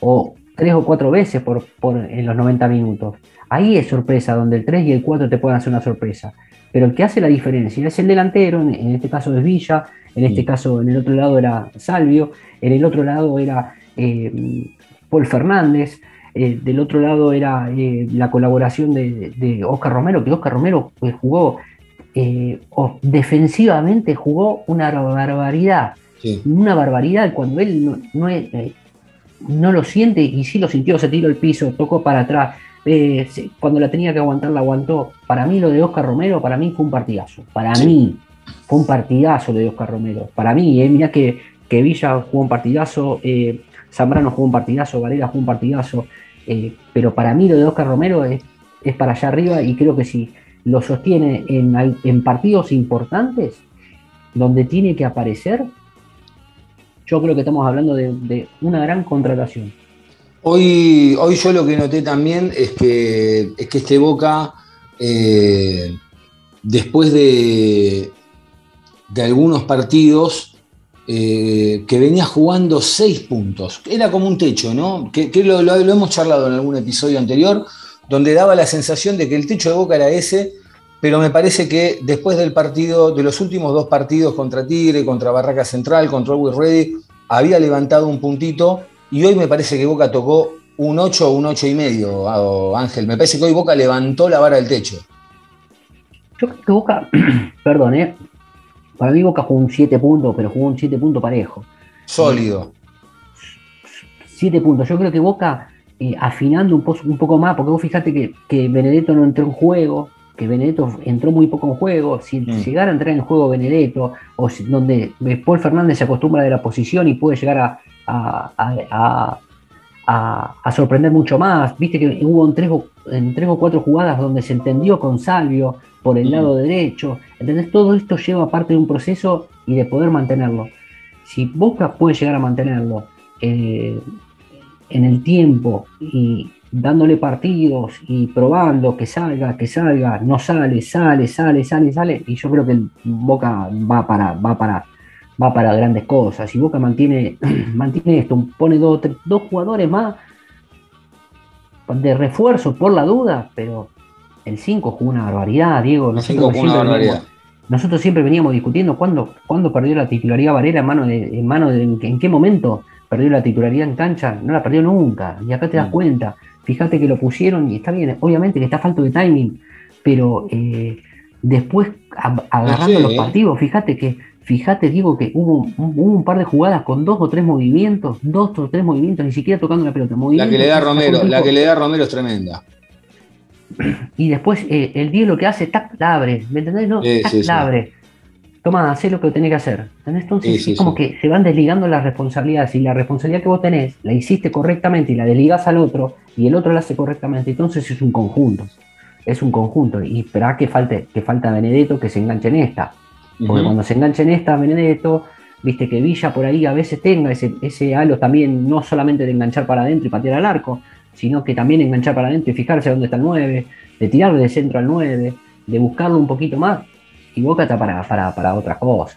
O tres o cuatro veces por, por- en los 90 minutos. Ahí es sorpresa, donde el 3 y el 4 te pueden hacer una sorpresa. Pero el que hace la diferencia es el delantero, en, en este caso es Villa, en este caso en el otro lado era Salvio, en el otro lado era eh, Paul Fernández, eh, del otro lado era eh, la colaboración de, de Oscar Romero, que Oscar Romero pues, jugó o- defensivamente, jugó una barbaridad, Sí. una barbaridad cuando él no, no es- no lo siente y sí lo sintió, se tiró al piso, tocó para atrás. eh, cuando la tenía que aguantar, la aguantó. Para mí, lo de Oscar Romero, para mí fue un partidazo. Para Sí. mí, fue un partidazo lo de Oscar Romero. Para mí, eh, mirá que, que Villa jugó un partidazo, eh, Zambrano jugó un partidazo, Varela jugó un partidazo. eh, pero para mí, lo de Oscar Romero es, es para allá arriba y creo que si lo sostiene en, en partidos importantes, donde tiene que aparecer, yo creo que estamos hablando de, una gran contratación. Hoy, hoy yo lo que noté también es que, es que este Boca, eh, después de, de algunos partidos, eh, que venía jugando seis puntos, era como un techo, ¿no? Que, que lo, lo- lo hemos charlado en algún episodio anterior, donde daba la sensación de que el techo de Boca era ese, pero me parece que después del partido, de los últimos dos partidos contra Tigre, contra Barraca Central, contra Always Ready, había levantado un puntito y hoy me parece que Boca tocó un 8 o un 8 y medio, ah, Ángel. Me parece que hoy Boca levantó la vara del techo. Yo creo que Boca, perdón, ¿eh? para mí Boca jugó un 7 puntos, pero jugó un 7 puntos parejo. Sólido. 7 puntos. Yo creo que Boca, eh, afinando un, po- un poco más, porque vos fijate que, que Benedetto no entró en juego, que Benedetto entró muy poco en juego. Si Mm. llegara a entrar en juego Benedetto, o si- donde Paul Fernández se acostumbra de la posición y puede llegar a, a- a- a- a- a sorprender mucho más. Viste que hubo en tres, o, en tres o cuatro jugadas donde se entendió con Salvio por el Mm. lado derecho. ¿Entendés? Todo esto lleva parte de un proceso y de poder mantenerlo. Si Boca puede llegar a mantenerlo eh, en el tiempo y dándole partidos y probando que salga, que salga, no sale, sale, sale, sale, sale, y yo creo que el Boca va para, va para, va para grandes cosas. Si Boca mantiene, mantiene esto, pone dos, tres- dos jugadores más de refuerzo por la duda, pero el 5 jugó una barbaridad, Diego. Nosotros una siempre barbaridad. veníamos- nosotros siempre veníamos discutiendo cuándo, cuándo perdió la titularidad Varela en mano de, en mano de en qué momento perdió la titularidad en cancha, no la perdió nunca, y acá te das Mm. cuenta, fíjate que lo pusieron y está bien, obviamente que está falto de timing, pero eh, después a- agarrando Sí, los eh. partidos, fíjate que, fíjate Diego que hubo, un- hubo un par de jugadas con dos o tres movimientos, dos o tres movimientos, ni siquiera tocando la pelota, La que le da Romero, la que le da Romero es tremenda. Y después eh, el 10 lo que hace, tac, la abre, ¿me entendés? No, Sí, tac, sí, sí. la abre. Toma, hacé lo que tenés que hacer. ¿entendés? Entonces Sí, sí, es como sí. que se van desligando las responsabilidades. Si la responsabilidad que vos tenés la hiciste correctamente y la desligás al otro, y el otro la hace correctamente, entonces es un conjunto. Es un conjunto. Y esperá que falte, que falta Benedetto que se enganche en esta. Porque cuando se enganche en esta, Benedetto, viste que Villa por ahí a veces tenga ese, ese halo también, no solamente de enganchar para adentro y patear al arco, sino que también enganchar para adentro y fijarse dónde está el 9, de tirar de centro al 9, de buscarlo un poquito más. Y Boca está para, para, para otras cosas.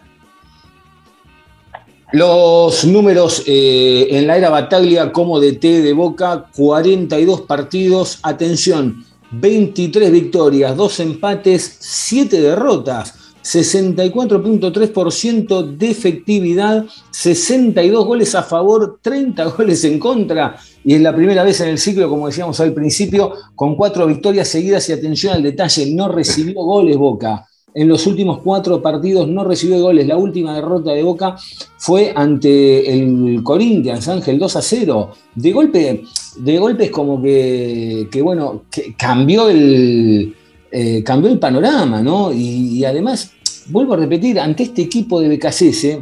Los números eh, en la era Bataglia como DT de Boca, 42 partidos, atención, 23 victorias, 2 empates, 7 derrotas. 64.3% de efectividad, 62 goles a favor, 30 goles en contra, y es la primera vez en el ciclo, como decíamos al principio, con cuatro victorias seguidas y atención al detalle, no recibió goles Boca. En los últimos cuatro partidos no recibió goles. La última derrota de Boca fue ante el Corinthians, Ángel 2 a 0. De golpe, de golpe como que, bueno, cambió el, eh, cambió el panorama, ¿no? Y, además, vuelvo a repetir, ante este equipo de BKCS,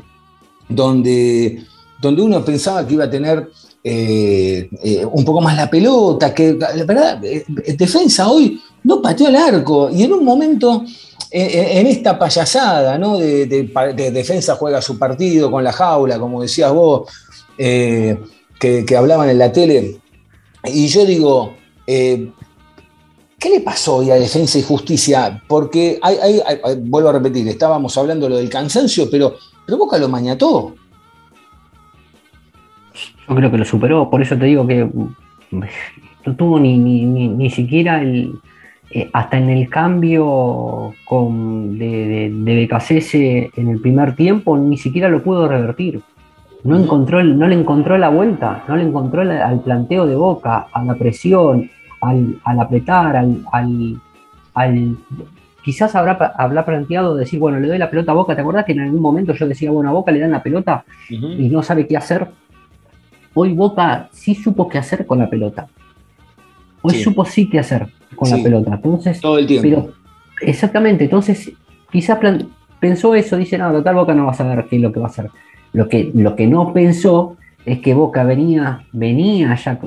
donde, donde uno pensaba que iba a tener eh, eh, un poco más la pelota, que la verdad, defensa hoy no pateó al arco y en un momento, en esta payasada, ¿no? De, de, defensa juega su partido con la jaula, como decías vos, que, que, hablaban en la tele, y yo digo, ¿Qué le pasó hoy a Defensa y Justicia? Porque, hay, hay, vuelvo a repetir, estábamos hablando de lo del cansancio, pero, pero Boca lo mañató. Yo creo que lo superó, por eso te digo que no tuvo ni, ni, ni, siquiera el. Eh, hasta en el cambio con, de, de, de en el primer tiempo, ni siquiera lo pudo revertir. No, encontró no le encontró la vuelta, no le encontró la, al planteo de boca, a la presión, al, al apretar, al, al, al quizás habrá, habrá planteado decir, bueno, le doy la pelota a Boca. ¿Te acuerdas que en algún momento yo decía, bueno, a Boca le dan la pelota y no sabe qué hacer? Hoy Boca sí supo qué hacer con la pelota. Hoy supo sí qué hacer con la pelota. Entonces, Todo el tiempo. exactamente, entonces quizás pensó eso, dice, no, total Boca no va a saber qué es lo que va a hacer. Lo que, lo que no pensó es que Boca venía, venía ya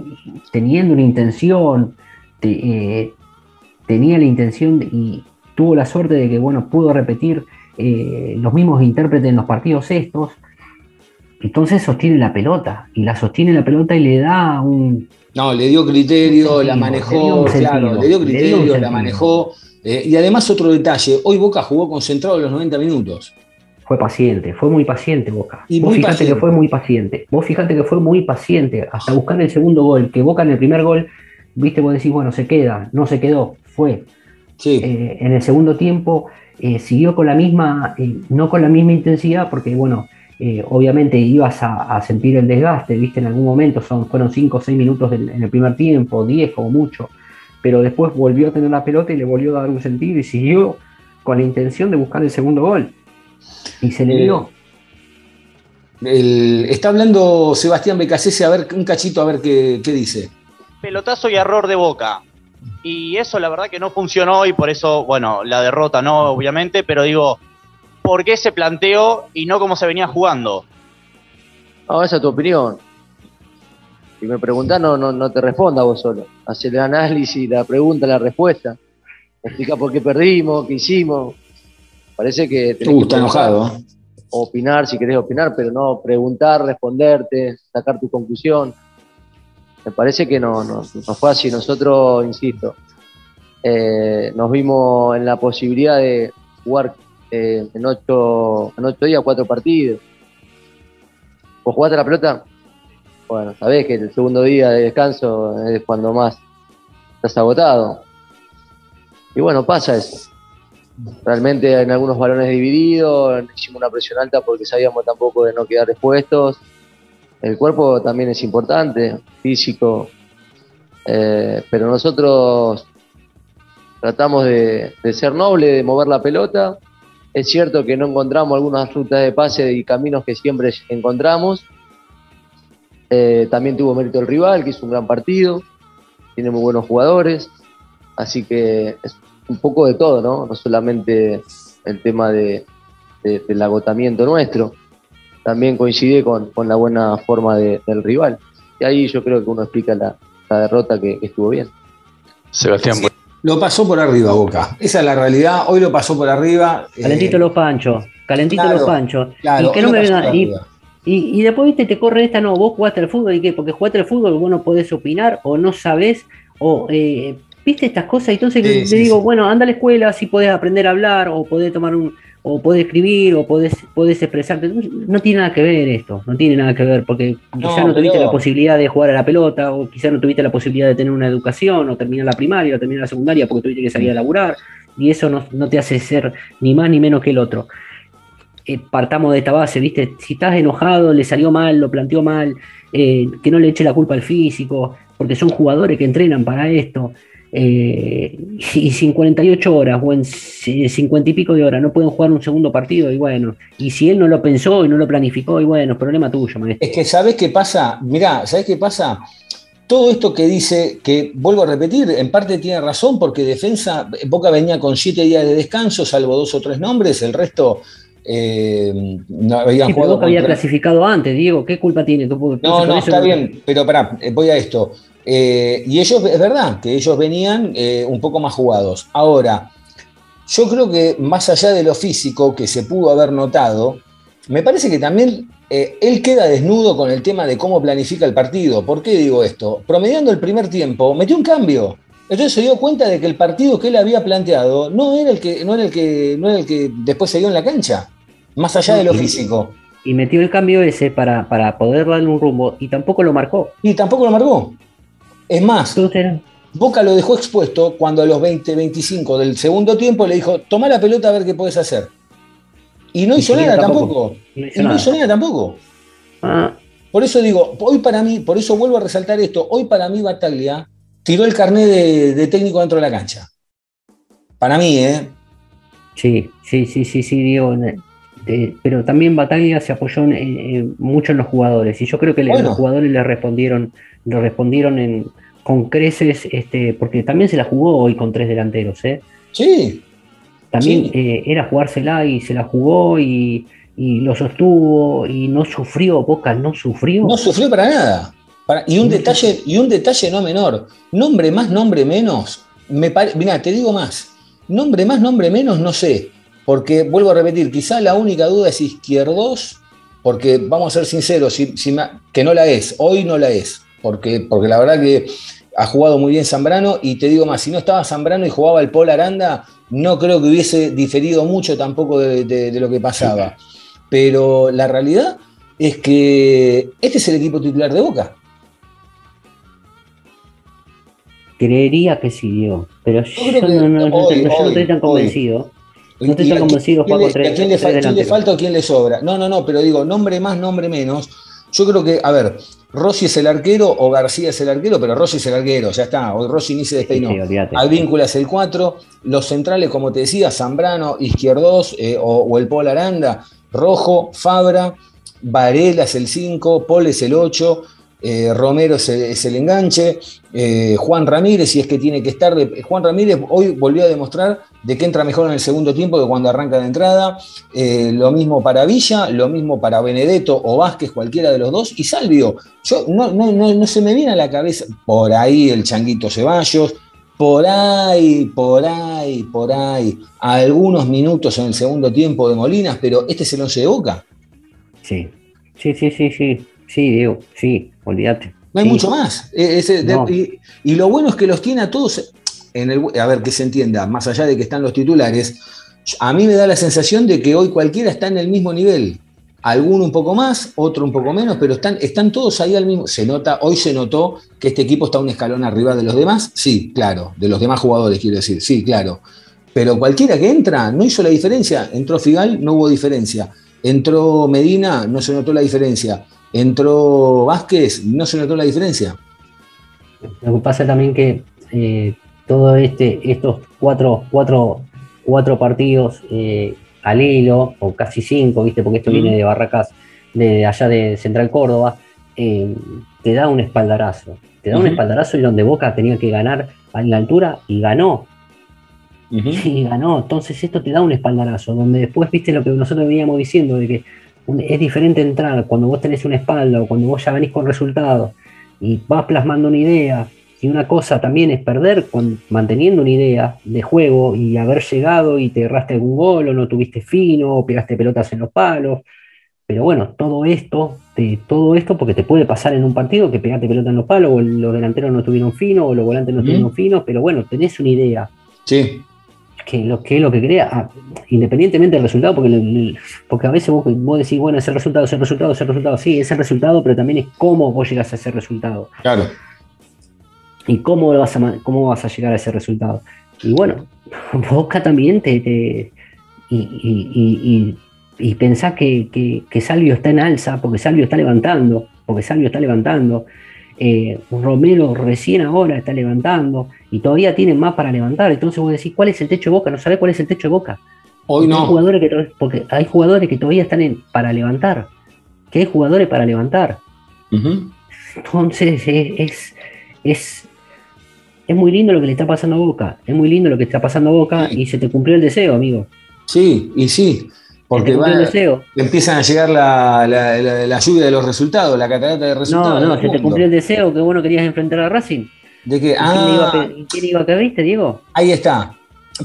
teniendo una intención, eh, tenía la intención y tuvo la suerte de que, bueno, pudo repetir eh, los mismos intérpretes en los partidos estos, entonces sostiene la pelota y la sostiene la pelota y le da un... No, le dio criterio, la manejó, claro, le dio criterio, la manejó. Eh, y además otro detalle, hoy Boca jugó concentrado los 90 minutos. Fue paciente, fue muy paciente Boca. Y Vos fíjate que fue muy paciente. Vos fíjate que fue muy paciente hasta buscar el segundo gol, que Boca en el primer gol, viste, vos decís, bueno, se queda, no se quedó, fue. Eh, en el segundo tiempo eh, siguió con la misma, no con la misma intensidad, porque bueno, eh, obviamente ibas a, sentir el desgaste, viste, en algún momento son, fueron 5 o 6 minutos en el primer tiempo, 10 como mucho, pero después volvió a tener la pelota y le volvió a dar un sentido y siguió con la intención de buscar el segundo gol. Y se le dio. está hablando Sebastián Becasese, a ver, un cachito a ver qué, qué dice. Pelotazo y error de boca. Y eso la verdad que no funcionó y por eso, bueno, la derrota no, obviamente, pero digo, por qué se planteó y no cómo se venía jugando. No, esa es tu opinión. Si me preguntás, no, no, no te responda vos solo. Hacer el análisis, la pregunta, la respuesta. Explica por qué perdimos, qué hicimos. Parece que te gusta enojado. Opinar si querés opinar, pero no preguntar, responderte, sacar tu conclusión. Me parece que no, no, no fue así. Nosotros, insisto, eh, nos vimos en la posibilidad de jugar eh, en, ocho, días, cuatro partidos. ¿Vos jugaste la pelota? Bueno, sabés que el segundo día de descanso es cuando más estás agotado. Y bueno, pasa eso. Realmente en algunos balones divididos, hicimos una presión alta porque sabíamos tampoco de no quedar expuestos. El cuerpo también es importante, físico, eh, pero nosotros tratamos de, de ser nobles, de mover la pelota es cierto que no encontramos algunas rutas de pase y caminos que siempre encontramos. Eh, también tuvo mérito el rival, que hizo un gran partido. Tiene muy buenos jugadores. Así que es un poco de todo, ¿no? No solamente el tema de, del agotamiento nuestro. También coincide con, la buena forma del rival. Y ahí yo creo que uno explica la, derrota que, estuvo bien. Sebastián, lo pasó por arriba Boca. Esa es la realidad. Hoy lo pasó por arriba. Calentito eh, los panchos. Calentito los panchos. y que no me y, y, después viste, te corre esta, no, vos jugaste al fútbol y qué, porque jugaste al fútbol, vos no podés opinar o no sabés o eh, viste estas cosas. Entonces le digo, bueno, anda a la escuela, así podés aprender a hablar o podés tomar un, o podés escribir, o podés, podés expresarte. No tiene nada que ver esto, no tiene nada que ver, porque quizás no, tuviste la posibilidad de jugar a la pelota, o quizás no tuviste la posibilidad de tener una educación, o terminar la primaria, o terminar la secundaria, porque tuviste que salir a laburar. y eso no, no te hace ser ni más ni menos que el otro. Eh, partamos de esta base, ¿viste? Si estás enojado, le salió mal, lo planteó mal, eh, que no le eche la culpa al físico, porque son jugadores que entrenan para esto. Eh, y si en 48 horas o en c- 50 y pico de horas no pueden jugar un segundo partido, y bueno, y si él no lo pensó y no lo planificó, y bueno, problema tuyo, maestro. Es que, ¿sabés qué pasa? Mirá, ¿sabés qué pasa? Todo esto que dice, que vuelvo a repetir, en parte tiene razón, porque defensa, Boca venía con siete días de descanso, salvo dos o tres nombres, el resto eh, no habían Sí, jugado Boca había clasificado antes, Diego, ¿qué culpa tiene? Tú, No, no, está bien, pero pará, eh, voy a esto. Eh, y ellos, es verdad, que ellos venían eh, un poco más jugados. Ahora, yo creo que más allá de lo físico que se pudo haber notado, me parece que también eh, él queda desnudo con el tema de cómo planifica el partido. ¿Por qué digo esto? Promediando el primer tiempo, metió un cambio. Entonces se dio cuenta de que el partido que él había planteado no era el que, no era el que, no era el que después se dio en la cancha, más allá de lo físico. Y metió el cambio ese para, para poder darle un rumbo y tampoco lo marcó. Y tampoco lo marcó. Es más, Boca lo dejó expuesto cuando a los 20, 25 del segundo tiempo le dijo, toma la pelota a ver qué puedes hacer. Y no hizo nada tampoco. No Y hizo no nada. hizo nada tampoco. Ah, Por eso digo, hoy para mí, por eso vuelvo a resaltar esto, hoy para mí Bataglia tiró el carnet de, de técnico dentro de la cancha. Para mí, ¿eh? sí, sí, sí, sí, sí, Diego. eh, pero también Bataglia se apoyó en- en- en- mucho en los jugadores y yo creo que Bueno. los jugadores le respondieron, le respondieron en, con creces, este, porque también se la jugó hoy con tres delanteros, ¿eh? Sí. También Sí. eh, era jugársela y se la jugó y, y lo sostuvo y no sufrió, Boca no sufrió. No sufrió para nada. Para- y, un detalle, y un detalle no menor. Nombre más, nombre menos. Me pare- Mirá, te digo más. Nombre más, nombre menos, no sé. Porque vuelvo a repetir, quizá la única duda es izquierdos, porque vamos a ser sinceros, si- si me- que no la es. Hoy no la es. Porque, porque la verdad que ha jugado muy bien Zambrano. Y te digo más, si no estaba Zambrano y jugaba el Paul Aranda, no creo que hubiese diferido mucho tampoco de, de- de lo que pasaba. Pero la realidad es que este es el equipo titular de Boca. Creería que sí, Diego. Pero yo, que no, no- no- hoy, yo no hoy, estoy tan hoy. convencido. No estoy ¿Y tan convencido, Juan, a quién le, falta o quién le sobra? No, no, no, pero digo, nombre más, nombre menos. Yo creo que, a ver, Rossi es el arquero o García es el arquero, pero Rossi es el arquero, ya está. Hoy Rossi ni se despeinó. Sí, olvídate. Advíncula es el 4. Los centrales, como te decía, Zambrano, Izquierdos eh, o, o el Paul Aranda, Rojo, Fabra, Varela es el 5, Paul es el 8, eh, Romero es el, es el enganche, eh, Juan Ramírez, si es que tiene que estar. de- Juan Ramírez hoy volvió a demostrar de que entra mejor en el segundo tiempo que cuando arranca de entrada. Eh, lo mismo para Villa, lo mismo para Benedetto o Vázquez, cualquiera de los dos. Y Salvio, yo no, no, no, no se me viene a la cabeza por ahí el Changuito Ceballos, por ahí, por ahí, por ahí, algunos minutos en el segundo tiempo de Molinas, pero este es el once de Boca. Sí, sí, sí, sí, sí, sí, Diego, sí, olvídate. No hay Sí. mucho más. No. y, y lo bueno es que los tiene a todos A ver, que se entienda, más allá de que están los titulares, a mí me da la sensación de que hoy cualquiera está en el mismo nivel. Alguno un poco más, otro un poco menos, pero están, están todos ahí al mismo. Se nota, hoy se notó que este equipo está un escalón arriba de los demás. Sí, claro, de los demás jugadores, quiero decir, sí, claro. Pero cualquiera que entra no hizo la diferencia. Entró Figal, no hubo diferencia. Entró Medina, no se notó la diferencia. Entró Vázquez, no se notó la diferencia. Lo que pasa también que eh, todo este, estos cuatro, cuatro, cuatro partidos eh, al hilo, o casi cinco, ¿viste? Porque esto viene de Barracas, de allá de Central Córdoba, eh, te da un espaldarazo. Te da un espaldarazo y donde Boca tenía que ganar en la altura y ganó. Y ganó. Entonces esto te da un espaldarazo, donde después viste lo que nosotros veníamos diciendo, de que es diferente entrar cuando vos tenés una espalda o cuando vos ya venís con resultados y vas plasmando una idea. Y una cosa también es perder con, manteniendo una idea de juego y haber llegado y te erraste algún gol o no tuviste fino o pegaste pelotas en los palos. Pero bueno, todo esto, te- todo esto porque te puede pasar en un partido que pegaste pelota en los palos o los delanteros no tuvieron fino o los volantes no tuvieron fino, pero bueno, tenés una idea Sí. que lo que es lo que crea, ah, independientemente del resultado, porque, el- el- porque a veces vos, vos decís, bueno, es el resultado, es el resultado, es el resultado. Sí, es el resultado, pero también es cómo vos llegás a ese resultado Claro. Y cómo vas a, cómo vas a llegar a ese resultado. Y bueno, Boca también te. te- y, y, y, y, y pensá que, que, que Salvio está en alza, porque Salvio está levantando, porque Salvio está levantando. eh, Romero recién ahora está levantando y todavía tienen más para levantar. Entonces vos decís, ¿cuál es el techo de Boca? No sabés cuál es el techo de Boca. Hoy Porque hay no. jugadores que, porque hay jugadores que todavía están en, para levantar. Que hay jugadores para levantar. Entonces es, es, es, es muy lindo lo que le está pasando a Boca. Es muy lindo lo que está pasando a Boca y se te cumplió el deseo, amigo. Sí, y sí, porque Se te cumplió va- el deseo. empiezan a llegar la, la- la- la lluvia de los resultados, la catarata de resultados. No, no, se te cumplió el deseo que vos no querías enfrentar a Racing. De que, ¿Y quién iba ah, quién iba a caer, viste, Diego? Ahí está.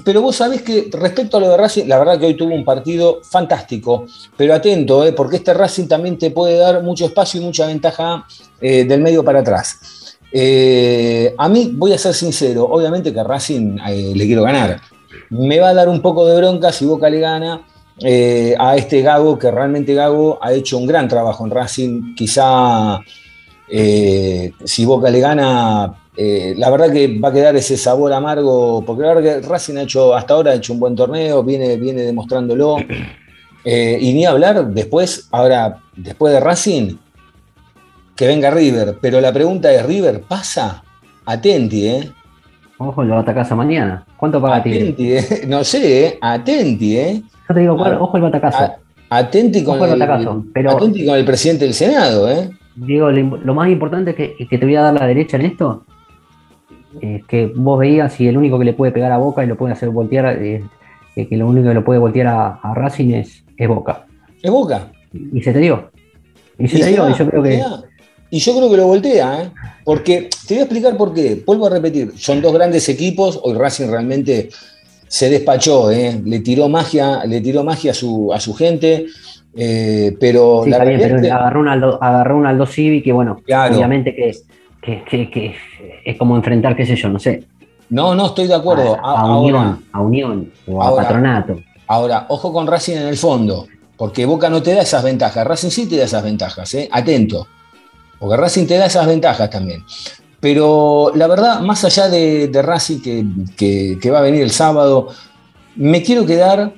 Pero vos sabés que respecto a lo de Racing, la verdad que hoy tuvo un partido fantástico, pero atento, ¿eh? porque este Racing también te puede dar mucho espacio y mucha ventaja eh, del medio para atrás. Eh, a mí, voy a ser sincero, obviamente que a Racing eh, le quiero ganar. Me va a dar un poco de bronca si Boca le gana eh, a este Gago, que realmente Gago ha hecho un gran trabajo en Racing. Quizá si Boca le gana, la verdad que va a quedar ese sabor amargo, porque la verdad que Racing ha hecho, hasta ahora ha hecho un buen torneo, viene, viene demostrándolo. Y ni hablar después, ahora, después de Racing, que venga River. Pero la pregunta es, ¿River pasa? Atenti, ¿eh? Ojo, lo Batacasa mañana. ¿Cuánto paga? Atenti, ¿eh? No sé, ¿eh? Atenti, ¿eh? Yo te digo, ojo el Batacazo. A- Atenti con, Ojo el, batacazo, pero- atenti con el presidente del Senado, ¿eh? Diego, lo más importante que, que te voy a dar la derecha en esto es que vos veías y el único que le puede pegar a Boca y lo puede hacer voltear, eh, que que lo único que lo puede voltear a, a Racing es, es Boca. Es Boca. Y se te dio. Y se te dio, y yo creo que. Y yo creo que lo voltea, ¿eh? Porque te voy a explicar por qué. Vuelvo a repetir, son dos grandes equipos. Hoy Racing realmente se despachó, ¿eh? le tiró magia, le tiró magia a su, a su gente. eh, pero Sí, la bien, pero es que- agarró un Aldo, agarró un Aldo Civi que, bueno, Claro. obviamente que, que, que- que es como enfrentar, qué sé yo, no sé, no, no estoy de acuerdo. a, A- a Unión, ahora, a Unión o a Patronato. ahora, ojo con Racing en el fondo, porque Boca no te da esas ventajas. Racing sí te da esas ventajas, ¿eh? atento. Porque Racing te da esas ventajas también. Pero la verdad, más allá de, de Racing que, que- que va a venir el sábado, me quiero quedar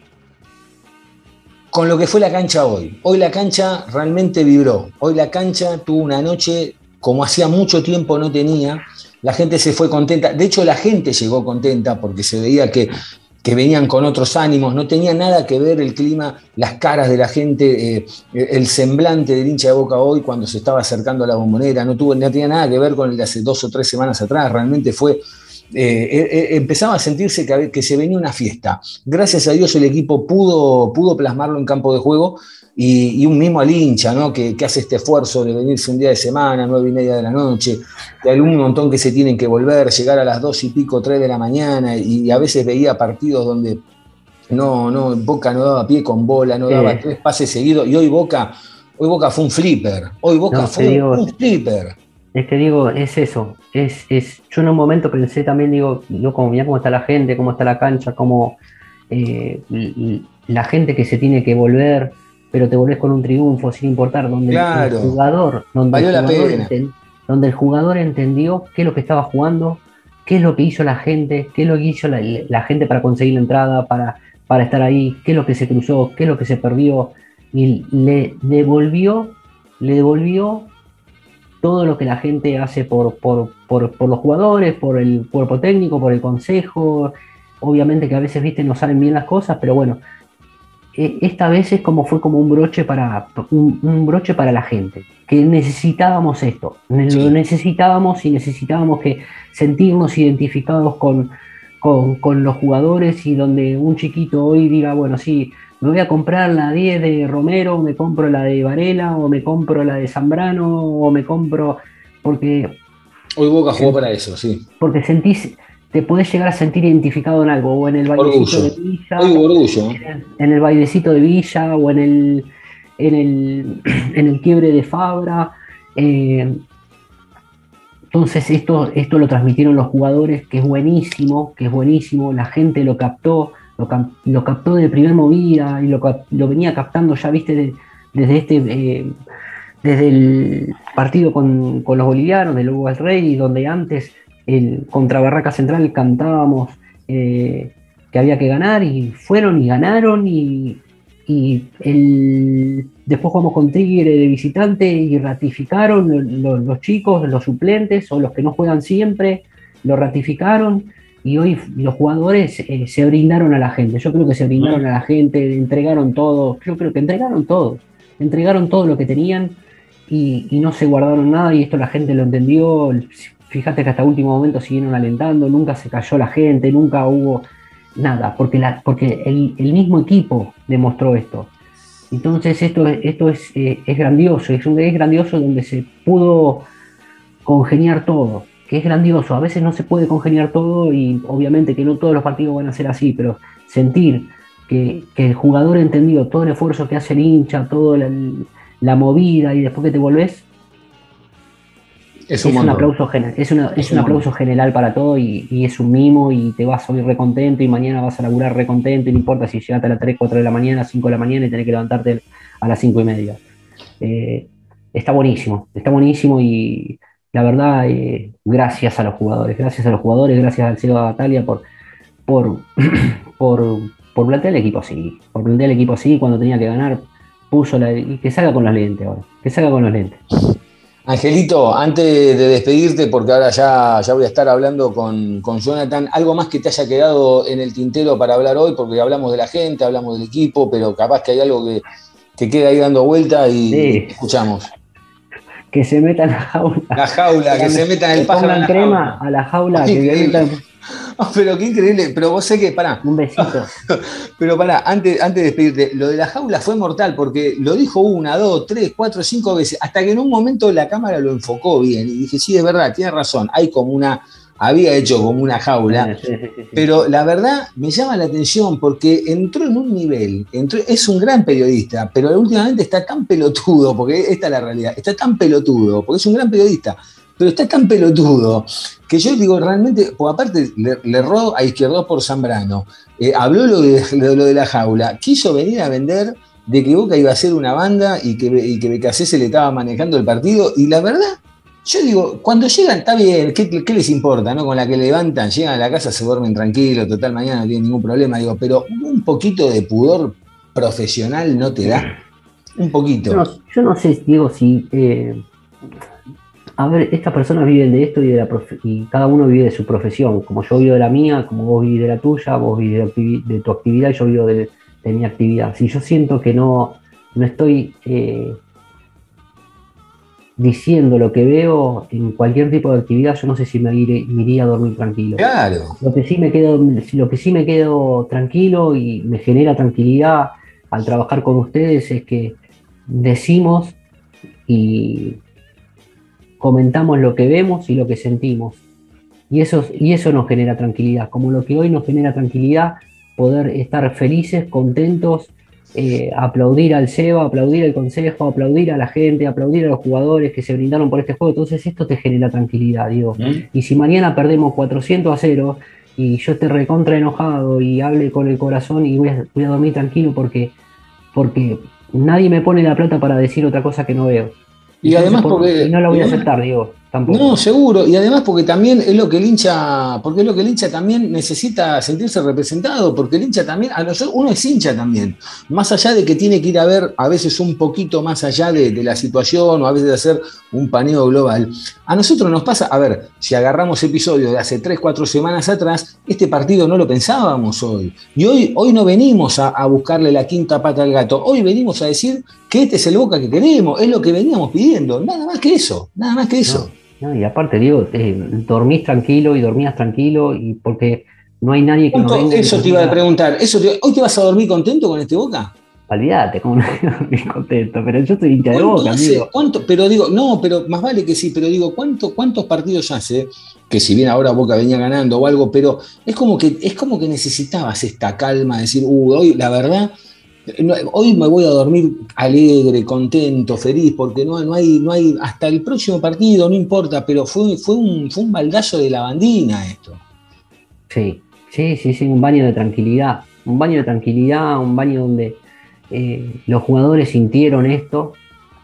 con lo que fue la cancha hoy. Hoy la cancha realmente vibró. Hoy la cancha tuvo una noche como hacía mucho tiempo no tenía. La gente se fue contenta. De hecho, la gente llegó contenta porque se veía que, que venían con otros ánimos. No tenía nada que ver el clima, las caras de la gente, eh, el semblante del hincha de Boca hoy cuando se estaba acercando a la bombonera. No, tuvo, no tenía nada que ver con el de hace dos o tres semanas atrás. Realmente fue eh, eh, eh, empezaba a sentirse que, se venía una fiesta. Gracias a Dios el equipo pudo, pudo plasmarlo en campo de juego y, y un mismo al hincha, ¿no? que, que hace este esfuerzo de venirse un día de semana, nueve y media de la noche, de algún montón que se tienen que volver, llegar a las dos y pico, tres de la mañana y, a veces veía partidos donde no, no, Boca no daba pie con bola, no Sí. daba tres pases seguidos y hoy Boca, hoy Boca fue un flipper, hoy Boca No, fue un flipper. Es que digo, es eso. Es, es, yo en un momento pensé también, digo, yo como mira cómo está la gente, cómo está la cancha, cómo eh, la gente que se tiene que volver, pero te volvés con un triunfo sin importar, donde el- Claro. el jugador, donde Valió el la jugador, pena. donde el jugador entendió qué es lo que estaba jugando, qué es lo que hizo la gente, qué es lo que hizo la, la gente para conseguir la entrada, para, para estar ahí, qué es lo que se cruzó, qué es lo que se perdió, y le devolvió, le devolvió todo lo que la gente hace por, por, por, por los jugadores, por el cuerpo técnico, por el consejo. Obviamente que a veces, viste, no salen bien las cosas, pero bueno, e- esta vez es como fue como un broche para un, un broche para la gente, que necesitábamos esto, Sí. lo necesitábamos y necesitábamos que sentirnos identificados con, con, con los jugadores y donde un chiquito hoy diga, bueno, sí, me voy a comprar la 10 de Romero, me compro la de Varela, o me compro la de Zambrano, o me compro, porque, Hoy Boca jugó para eso, sí. porque sentís, te podés llegar a sentir identificado en algo, o en el bailecito Orgullo. de Villa, Hoy orgullo. en el bailecito de Villa, o en el, en el, en el quiebre de Fabra. eh, entonces esto, esto lo transmitieron los jugadores, que es buenísimo, que es buenísimo, la gente lo captó, lo, lo captó de primer movida y lo, venía captando ya, viste, de- desde este eh, desde el partido con, los bolivianos, de Lugo del Rey, donde antes el, contra Barraca Central cantábamos eh, que había que ganar y fueron y ganaron y, el, después jugamos con Tigre de visitante y ratificaron lo- lo- los chicos, los suplentes o los que no juegan siempre, lo ratificaron y hoy los jugadores eh, se brindaron a la gente. Yo creo que se brindaron a la gente, entregaron todo, yo creo que entregaron todo, entregaron todo lo que tenían y, y no se guardaron nada y esto la gente lo entendió. Fíjate que hasta último momento siguieron alentando, nunca se cayó la gente, nunca hubo nada, porque, la, porque el, el mismo equipo demostró esto. Entonces esto, esto es, eh, es grandioso, es un es grandioso donde se pudo congeniar todo, que es grandioso. A veces no se puede congeniar todo y obviamente que no todos los partidos van a ser así, pero sentir que, que el jugador entendió todo el esfuerzo que hace el hincha, toda la, la movida y después que te volvés, Es es un aplauso, es una- es un un aplauso general para todo y, y es un mimo y te vas hoy recontento y mañana vas a laburar recontento y no importa si llegaste a las 3, 4 de la mañana, 5 de la mañana y tenés que levantarte a las 5 y media. Eh, está buenísimo, está buenísimo y la verdad, eh, gracias a los jugadores, gracias a los jugadores, gracias al Seba Batalia por, por, por, por plantear el equipo así, por plantear el equipo así cuando tenía que ganar, puso la, y que salga con los lentes ahora, que salga con los lentes. Angelito, antes de despedirte, porque ahora ya, ya voy a estar hablando con, con Jonathan, algo más que te haya quedado en el tintero para hablar hoy, porque hablamos de la gente, hablamos del equipo, pero capaz que hay algo que, que queda ahí dando vuelta y Sí. escuchamos. Que se metan a la jaula. La jaula, que se metan el Que pájaro en pongan la crema jaula. a la jaula, que metan Ah, pero qué increíble, pero vos sé que, pará, un besito. pero pará, antes, antes de despedirte, lo de la jaula fue mortal, porque lo dijo una, dos, tres, cuatro, cinco veces, hasta que en un momento la cámara lo enfocó bien, y dije, sí, es verdad, tiene razón, hay como una, había hecho como una jaula. Pero la verdad me llama la atención porque entró en un nivel, entró, es un gran periodista, pero últimamente está tan pelotudo, porque esta es la realidad, está tan pelotudo, porque es un gran periodista, pero está tan pelotudo que yo digo realmente, aparte le, le erró a izquierdo por Zambrano, eh, habló lo de, lo, lo de la jaula, quiso venir a vender de que Boca iba a ser una banda y que, y que se le estaba manejando el partido, y la verdad yo digo, cuando llegan, está bien, ¿qué, qué les importa? ¿no? Con la que levantan, llegan a la casa, se duermen tranquilos, total, mañana no tienen ningún problema. Digo, pero un poquito de pudor profesional no te da. Un poquito. Yo no, sé, Diego, si. eh, a ver, estas personas viven de esto y, de la y cada uno vive de su profesión. Como yo vivo de la mía, como vos vivís de la tuya, vos vivís de, tu actividad yo vivo de, de mi actividad. Si yo siento que no, no estoy eh, diciendo lo que veo en cualquier tipo de actividad, yo no sé si me, iré- me iría a dormir tranquilo. Claro. Lo que sí me quedo, lo que sí me quedo tranquilo y me genera tranquilidad al trabajar con ustedes es que decimos y comentamos lo que vemos y lo que sentimos. Y eso, y eso nos genera tranquilidad, como lo que hoy nos genera tranquilidad, poder estar felices, contentos, eh, aplaudir al SEBA, aplaudir al consejo, aplaudir a la gente, aplaudir a los jugadores que se brindaron por este juego. Entonces esto te genera tranquilidad, digo. Y si mañana perdemos 400 a 0 y yo esté recontra enojado y hable con el corazón y voy a, voy a dormir tranquilo porque, porque nadie me pone la plata para decir otra cosa que no veo. Y además por- porque- y no lo voy a aceptar, digo, tampoco. No, seguro. Y además porque también es lo que el hincha, porque es lo que el hincha también necesita sentirse representado, porque el hincha también, a nosotros, uno es hincha también. Más allá de que tiene que ir a ver a veces un poquito más allá de, de la situación o a veces de hacer un paneo global. A nosotros nos pasa, a ver, si agarramos episodios de hace 3, 4 semanas atrás, este partido no lo pensábamos hoy. Y hoy, hoy no venimos a, a buscarle la quinta pata al gato, hoy venimos a decir que este es el boca que queremos, es lo que veníamos pidiendo, nada más que eso, nada más que eso. No, y aparte, digo, eh, dormís tranquilo y dormías tranquilo y porque no hay nadie que nos ¿Cuánto- venga y eso te iba a preguntar. Eso te- ¿Hoy te vas a dormir contento con este Boca? Olvídate, como no voy a dormir contento, pero yo soy hincha de ¿Cuánto boca, hace- amigo. cuánto- pero digo, no, pero más vale que sí, pero digo, ¿cuánto, ¿cuántos partidos hace? Que si bien ahora Boca venía ganando o algo, pero es como que, es como que necesitabas esta calma, decir, uh, hoy, la verdad, hoy me voy a dormir alegre, contento, feliz, porque no, no hay, no hay, hasta el próximo partido, no importa, pero fue, fue un, fue un baldazo de lavandina esto. Sí, sí, sí, sí, un baño de tranquilidad, un baño de tranquilidad, un baño donde eh, los jugadores sintieron esto,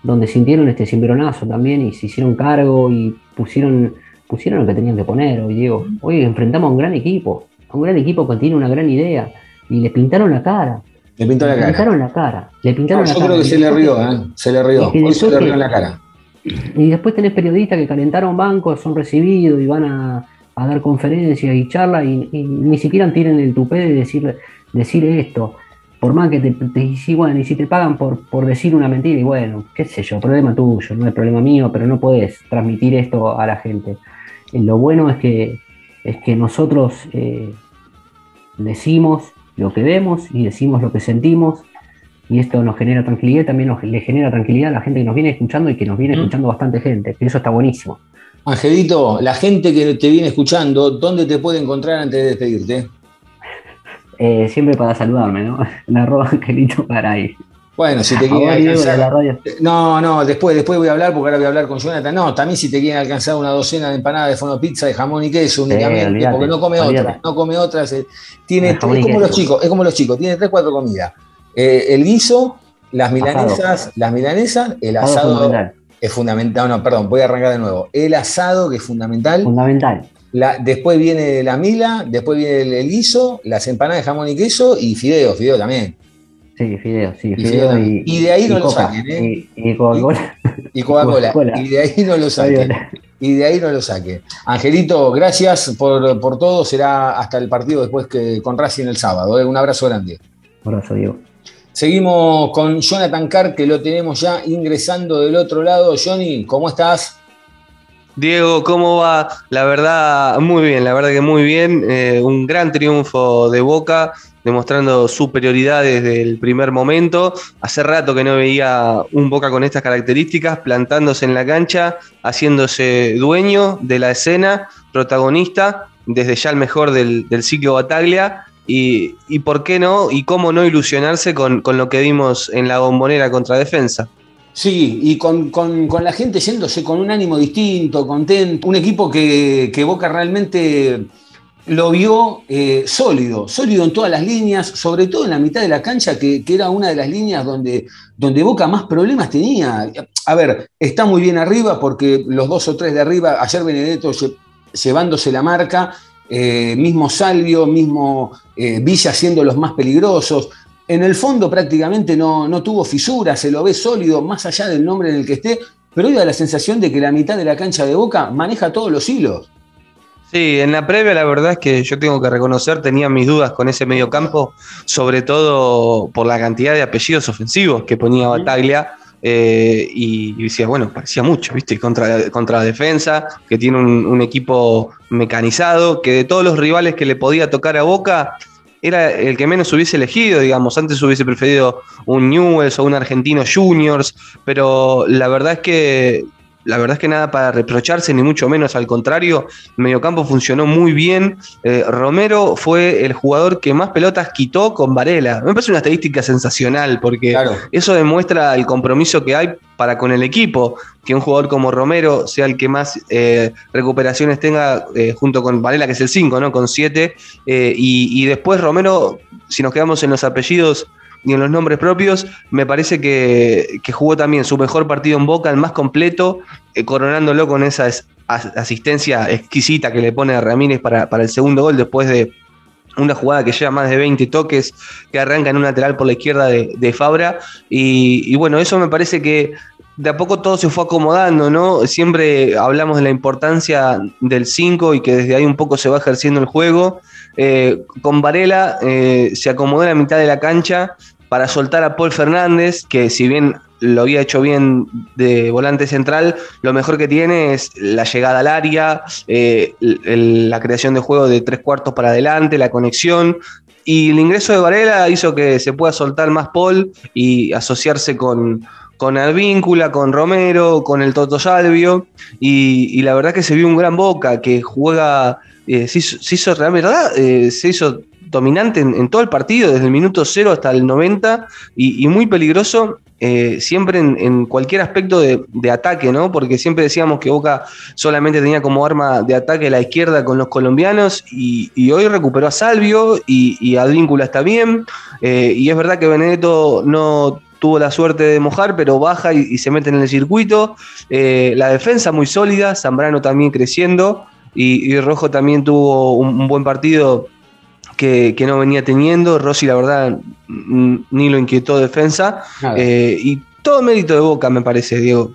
donde sintieron este cimbronazo también y se hicieron cargo y pusieron, pusieron lo que tenían que poner hoy, Diego. Hoy enfrentamos a un gran equipo, un gran equipo que tiene una gran idea. Y le pintaron la cara. Le pintó la Le cara. pintaron la cara. Le pintaron No, la yo cara. creo que se le rió, ¿eh? Se le rió. Se le rió en la cara. Y después tenés periodistas que calentaron bancos, son recibidos y van a, a dar conferencias y charlas y, y ni siquiera tienen el tupé de decir, decir esto. Por más que te, te bueno, y si te pagan por, por decir una mentira, y bueno, qué sé yo, problema tuyo, no es problema mío, pero no podés transmitir esto a la gente. Eh, Lo bueno es que, es que nosotros eh, decimos lo que vemos y decimos lo que sentimos y esto nos genera tranquilidad y también nos, le genera tranquilidad a la gente que nos viene escuchando y que nos viene escuchando bastante gente, que eso está buenísimo. Angelito, la gente que te viene escuchando, ¿dónde te puede encontrar antes de despedirte? Eh, siempre para saludarme, ¿no? En arroba Angelito Garay. Bueno, si te quieren alcanzar. la radio. No, no, después, después voy a hablar porque ahora voy a hablar con Jonathan. No, también si te quieren alcanzar una docena de empanadas de fono pizza de jamón y queso únicamente, porque no come olvídate. otra, no come otra. se- tiene, es como los chicos, es como los chicos, tiene tres, cuatro comidas. Eh, el guiso, las milanesas, las milanesas, el Asado asado fundamental. es fundamental. No, perdón, voy a arrancar de nuevo. El asado, que es fundamental. Fundamental. La- después viene la mila, después viene el, el guiso, las empanadas de jamón y queso y fideo, fideo también. Sí, fideo, sí, Y fideo fideo y, y de ahí no lo saquen, ¿eh? Y, y Coca-Cola. Y Coca-Cola. Y de ahí no lo saquen. Y de ahí no lo saque. Angelito, gracias por, por todo. Será hasta el partido después que con Racing el sábado. ¿eh? Un abrazo grande. Un abrazo, Diego. Seguimos con Jonathan Carr, que lo tenemos ya ingresando del otro lado. Johnny, ¿cómo estás? Diego, ¿cómo va? La verdad, muy bien, la verdad que muy bien. Eh, un gran triunfo de Boca, demostrando superioridad desde el primer momento. Hace rato que no veía un Boca con estas características, plantándose en la cancha, haciéndose dueño de la escena, protagonista, desde ya el mejor del, ciclo Bataglia. Y, y por qué no, y cómo no ilusionarse con, con lo que vimos en la bombonera contra defensa. Sí, y con, con- con la gente yéndose con un ánimo distinto, contento. Un equipo que, que Boca realmente lo vio eh, sólido, sólido en todas las líneas, sobre todo en la mitad de la cancha, que, que era una de las líneas donde, donde Boca más problemas tenía. A ver, está muy bien arriba porque los dos o tres de arriba, ayer Benedetto lle- llevándose la marca, eh, mismo Salvio, mismo eh, Villa siendo los más peligrosos. En el fondo prácticamente no, no tuvo fisuras, se lo ve sólido, más allá del nombre en el que esté, pero hoy da la sensación de que la mitad de la cancha de Boca maneja todos los hilos. Sí, en la previa la verdad es que yo tengo que reconocer, tenía mis dudas con ese mediocampo, sobre todo por la cantidad de apellidos ofensivos que ponía Bataglia. eh, y, y decía, bueno, parecía mucho, ¿viste? Contra, contra la defensa, que tiene un, un equipo mecanizado, que de todos los rivales que le podía tocar a Boca, era el que menos hubiese elegido, digamos. Antes hubiese preferido un Newells o un Argentino Juniors, pero la verdad es que la verdad es que nada para reprocharse, ni mucho menos al contrario. El mediocampo funcionó muy bien. Eh, Romero fue el jugador que más pelotas quitó con Varela. Me parece una estadística sensacional, porque eso demuestra el compromiso que hay para con el equipo. Que un jugador como Romero sea el que más eh, recuperaciones tenga eh, junto con Varela, que es el 5, ¿no? Con 7. y, y después Romero, si nos quedamos en los apellidos y en los nombres propios, me parece que, que jugó también su mejor partido en Boca, el más completo, eh, coronándolo con esa as- as- asistencia exquisita que le pone a Ramírez para, para el segundo gol después de una jugada que lleva más de 20 toques, que arranca en un lateral por la izquierda de, de Fabra. Y, y bueno, eso me parece que de a poco todo se fue acomodando, ¿no? Siempre hablamos de la importancia del 5 y que desde ahí un poco se va ejerciendo el juego. Eh, con Varela eh, se acomodó en la mitad de la cancha para soltar a Paul Fernández, que si bien lo había hecho bien de volante central, lo mejor que tiene es la llegada al área, eh, la creación de juego de tres cuartos para adelante, la conexión. Y el ingreso de Varela hizo que se pueda soltar más Paul y asociarse con, con Advíncula, con Romero, con el Toto Salvio. Y, la verdad que se vio un gran Boca que juega, eh, se, hizo, se verdad, eh, se hizo dominante en, todo el partido, desde el minuto 0 hasta el 90, y, muy peligroso eh, siempre en, cualquier aspecto de, ataque, ¿no? Porque siempre decíamos que Boca solamente tenía como arma de ataque la izquierda con los colombianos, y, hoy recuperó a Salvio, y, y Advíncula está bien, eh, y es verdad que Benedetto no tuvo la suerte de mojar, pero baja y, se mete en el circuito. Eh, la defensa muy sólida, Zambrano también creciendo, y, Rojo también tuvo un buen partido que, que no venía teniendo. Rossi, la verdad, ni lo inquietó defensa. Eh, y todo mérito de Boca, me parece, Diego.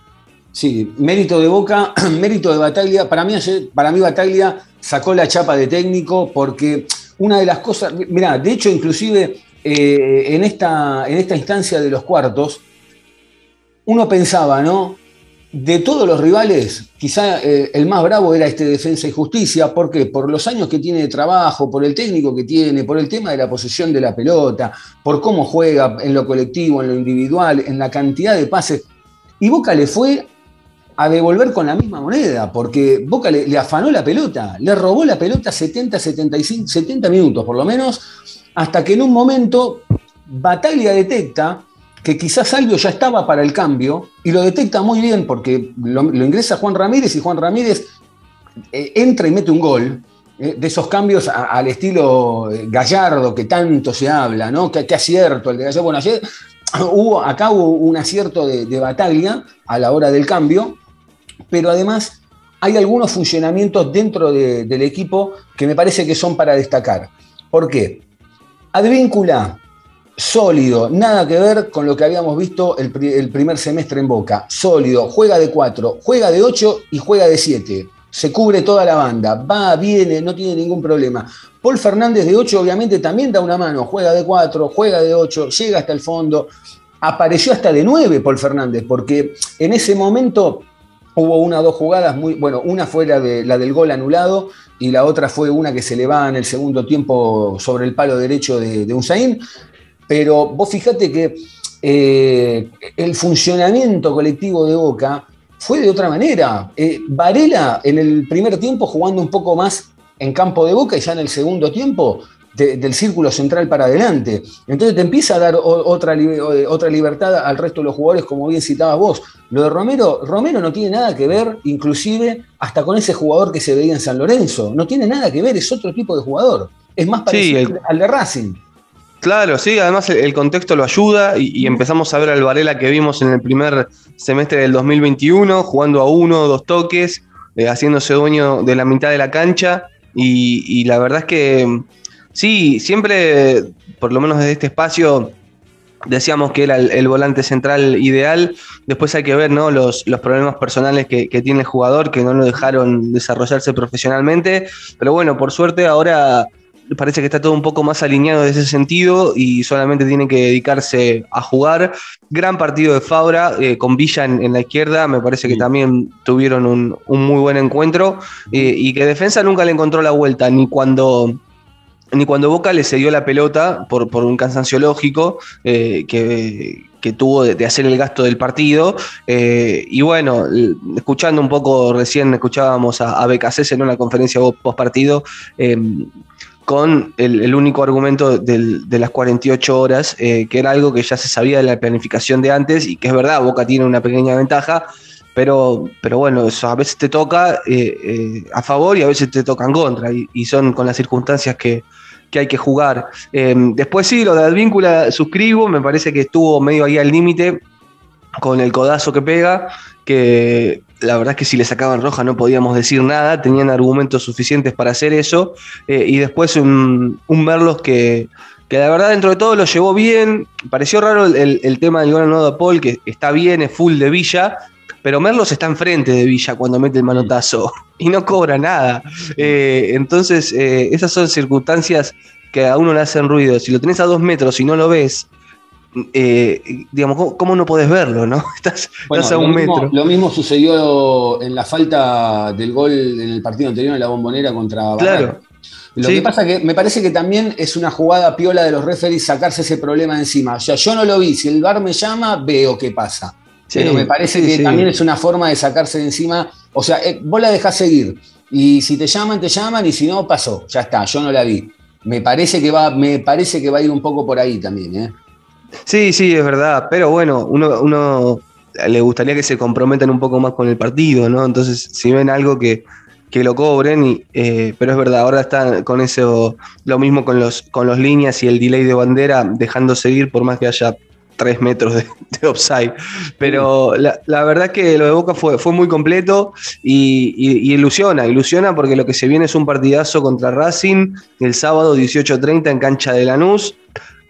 Sí, mérito de Boca, mérito de Bataglia. Para mí, ayer- para mí Bataglia sacó la chapa de técnico porque una de las cosas, mirá, de hecho, inclusive eh, en, esta, en esta instancia de los cuartos, uno pensaba, ¿no? De todos los rivales, quizá eh, el más bravo era este Defensa y Justicia. ¿Por qué? Por los años que tiene de trabajo, por el técnico que tiene, por el tema de la posesión de la pelota, por cómo juega en lo colectivo, en lo individual, en la cantidad de pases. Y Boca le fue a devolver con la misma moneda, porque Boca le, le afanó la pelota, le robó la pelota 70, 75, 70 minutos por lo menos, hasta que en un momento Bataglia detecta que quizás Salvio ya estaba para el cambio, y lo detecta muy bien porque lo, ingresa Juan Ramírez y Juan Ramírez eh, entra y mete un gol, eh, de esos cambios al estilo eh, Gallardo que tanto se habla, ¿no? Que, que acierto el de Gallardo. Bueno, ayer hubo, acá hubo un acierto de, Bataglia a la hora del cambio, pero además hay algunos funcionamientos dentro de- del equipo que me parece que son para destacar. ¿Por qué? Advíncula, sólido, nada que ver con lo que habíamos visto el, pri- el primer semestre en Boca. Sólido, juega de 4, juega de 8 y juega de 7. Se cubre toda la banda, va, viene, no tiene ningún problema. Paul Fernández de 8 obviamente también da una mano, juega de 4, juega de 8, llega hasta el fondo. Apareció hasta de 9 Paul Fernández, porque en ese momento hubo una o dos jugadas muy. Bueno, una fue la, de, la del gol anulado y la otra fue una que se le va en el segundo tiempo sobre el palo derecho de, de Unzaín. Pero vos fijate que eh, el funcionamiento colectivo de Boca fue de otra manera. Eh, Varela en el primer tiempo jugando un poco más en campo de Boca y ya en el segundo tiempo de- del círculo central para adelante. Entonces te empieza a dar o- otra, otra libertad al resto de los jugadores, como bien citabas vos. Lo de Romero, Romero no tiene nada que ver, inclusive hasta con ese jugador que se veía en San Lorenzo. No tiene nada que ver, es otro tipo de jugador. Es más parecido el- al de Racing. Claro, sí, además el, contexto lo ayuda y, empezamos a ver al Varela que vimos en el primer semestre del 2021, jugando a uno, dos toques, eh, haciéndose dueño de la mitad de la cancha y, la verdad es que sí, siempre, por lo menos desde este espacio, decíamos que era el, volante central ideal, después hay que ver ¿no? los, los problemas personales que, que tiene el jugador, que no lo dejaron desarrollarse profesionalmente, pero bueno, por suerte ahora parece que está todo un poco más alineado en ese sentido y solamente tiene que dedicarse a jugar. Gran partido de Fabra eh, con Villa en, en la izquierda, me parece que también tuvieron un, un muy buen encuentro eh, y que defensa nunca le encontró la vuelta, ni cuando ni cuando Boca le cedió la pelota por, por un cansancio lógico eh, que, que tuvo de, de hacer el gasto del partido. Eh, y bueno, escuchando un poco, recién escuchábamos a, a Becasese en una conferencia post partido. Con el, único argumento de las 48 horas, eh, que era algo que ya se sabía de la planificación de antes y que es verdad, Boca tiene una pequeña ventaja, pero, pero bueno, eso a veces te toca eh, eh, a favor y a veces te toca en contra, y, son con las circunstancias que, que hay que jugar. Después sí, lo de Advíncula suscribo, me parece que estuvo medio ahí al límite con el codazo que pega, que la verdad es que si le sacaban roja no podíamos decir nada, tenían argumentos suficientes para hacer eso, eh, y después un, un Merlos que, que la verdad dentro de todo lo llevó bien, pareció raro el, el- tema del gol a Paul, que está bien, es full de Villa, pero Merlos está enfrente de Villa cuando mete el manotazo y no cobra nada. Eh, entonces, eh, esas son circunstancias que a uno le hacen ruido. Si lo tenés a dos metros y no lo ves, eh, digamos, ¿cómo, no podés verlo? ¿no? Estás, Bueno, estás a lo, un mismo, metro. lo mismo sucedió en la falta del gol en el partido anterior en la bombonera contra Claro. Lo Sí. que pasa que me parece que también es una jugada piola de los referees sacarse ese problema de encima. O sea, yo no lo vi, si el bar me llama, veo qué pasa. Sí, Pero me parece sí, que también es una forma de sacarse de encima. O sea, eh, vos la dejás seguir. Y si te llaman, te llaman, y si no, pasó. Ya está, yo no la vi. Me parece que va, me parece que va a ir un poco por ahí también, ¿eh? Sí, sí, es verdad. Pero bueno, uno, uno le gustaría que se comprometan un poco más con el partido, ¿no? Entonces, si ven algo que, que lo cobren, y, eh, pero es verdad, ahora está con eso, lo mismo con los, con los líneas y el delay de bandera, dejando seguir por más que haya tres metros de, de offside. Pero la, la verdad que lo de Boca fue, fue muy completo y, y- y ilusiona, ilusiona porque lo que se viene es un partidazo contra Racing el sábado 18.30 en cancha de Lanús.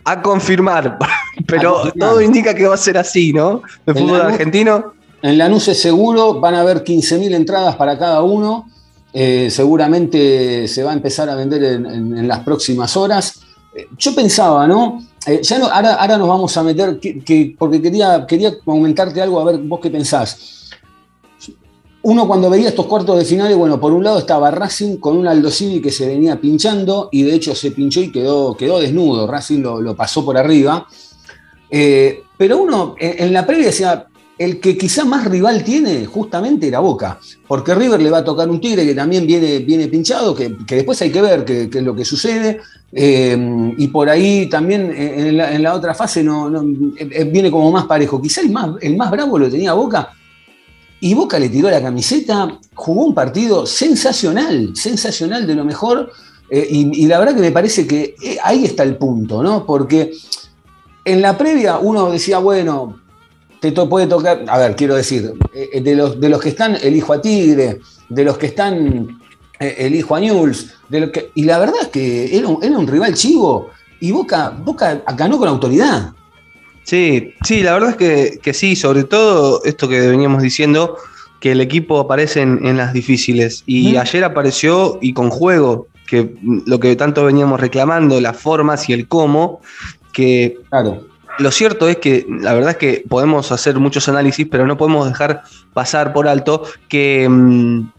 A confirmar, pero todo indica que va a ser así, ¿no? El fútbol Lanús- argentino. En Lanús es seguro, van a haber 15.000 entradas para cada uno. Eh, seguramente se va a empezar a vender en, en- en las próximas horas. Eh, yo pensaba, ¿no? Eh, ya no ahora, ahora nos vamos a meter, que, que- porque quería, quería comentarte algo, a ver vos qué pensás. Uno cuando veía estos cuartos de finales, bueno, por un lado estaba Racing con un Aldo Civi que se venía pinchando y de hecho se pinchó y quedó, quedó desnudo. Racing lo, lo pasó por arriba. Eh, pero uno en, la previa decía, el que quizá más rival tiene justamente era Boca, porque River le va a tocar un Tigre que también viene, viene pinchado, que, después hay que ver qué es lo que sucede, eh, y por ahí también eh, en la, otra fase no, viene como más parejo. Quizá el más, el más bravo lo tenía Boca, y Boca le tiró la camiseta, jugó un partido sensacional, sensacional de lo mejor, y, y la verdad que me parece que ahí está el punto, ¿no? Porque en la previa uno decía, bueno, te to- puede tocar, a ver, quiero decir, eh, de los, de los que están, elijo a Tigre, de los que están, eh, elijo a Newell's, de los que- y la verdad es que era un, era un rival chivo, y Boca, Boca ganó con autoridad. Sí, sí, la verdad es que, que sí, sobre todo esto que veníamos diciendo, que el equipo aparece en, en las difíciles. Y Mm. ayer apareció y con juego, que lo que tanto veníamos reclamando, las formas y el cómo, que Claro. lo cierto es que la verdad es que podemos hacer muchos análisis, pero no podemos dejar pasar por alto que mm,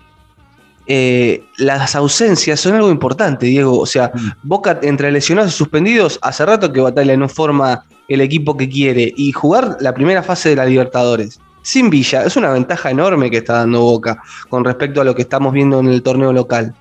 eh, las ausencias son algo importante, Diego. O sea, Boca entre lesionados y suspendidos, hace rato que Batalla no forma el equipo que quiere y jugar la primera fase de la Libertadores. Sin Villa, es una ventaja enorme que está dando Boca con respecto a lo que estamos viendo en el torneo local.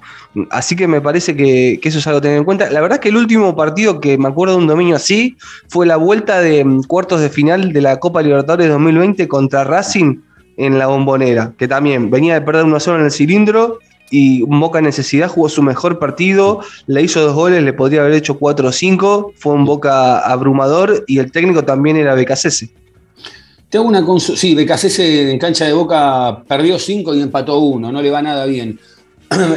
Así que me parece que, eso es algo a tener en cuenta. La verdad es que el último partido que me acuerdo de un dominio así fue la vuelta de mm, cuartos de final de la Copa Libertadores 2020 contra Racing en la bombonera, que también venía de perder 1-0 en el cilindro y Boca necesidad jugó su mejor partido, le hizo dos goles, le podría haber hecho 4 o 5, fue un Boca abrumador y el técnico también era Becasese. Te una consulta. Sí, Becasese en cancha de Boca perdió 5 y empató 1, no le va nada bien.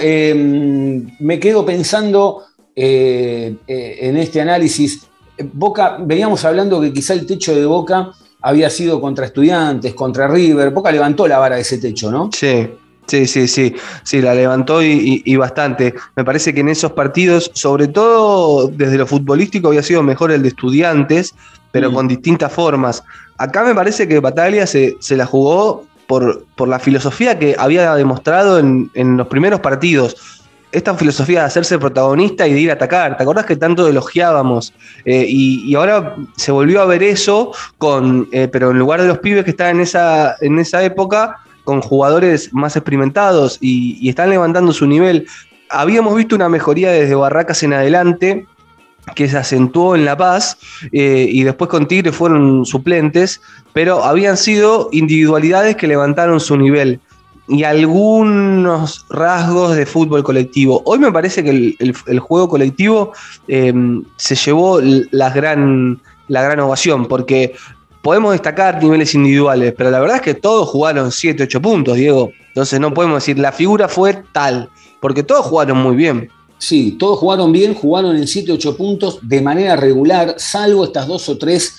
Eh, me quedo pensando eh, eh, en este análisis. Boca, veníamos hablando que quizá el techo de Boca había sido contra estudiantes, contra River. Boca levantó la vara de ese techo, ¿no? Sí, sí, sí, sí, sí, la levantó y bastante. Me parece que en esos partidos, sobre todo desde lo futbolístico, había sido mejor el de estudiantes, pero Mm. con distintas formas. Acá me parece que Bataglia se, se la jugó por, por la filosofía que había demostrado en, en los primeros partidos. Esta filosofía de hacerse protagonista y de ir a atacar. ¿Te acordás que tanto elogiábamos? Eh, y, y ahora se volvió a ver eso, con, eh, pero en lugar de los pibes que estaban en esa, en esa época, con jugadores más experimentados y, y están levantando su nivel. Habíamos visto una mejoría desde Barracas en adelante que se acentuó en La Paz eh, y después con Tigre fueron suplentes, pero habían sido individualidades que levantaron su nivel y algunos rasgos de fútbol colectivo. Hoy me parece que el, juego colectivo eh, se llevó la gran, la gran ovación, porque podemos destacar niveles individuales, pero la verdad es que todos jugaron 7, 8 puntos, Diego. Entonces no podemos decir la figura fue tal, porque todos jugaron muy bien. Sí, todos jugaron bien, jugaron en 7-8 puntos de manera regular, salvo estas dos o tres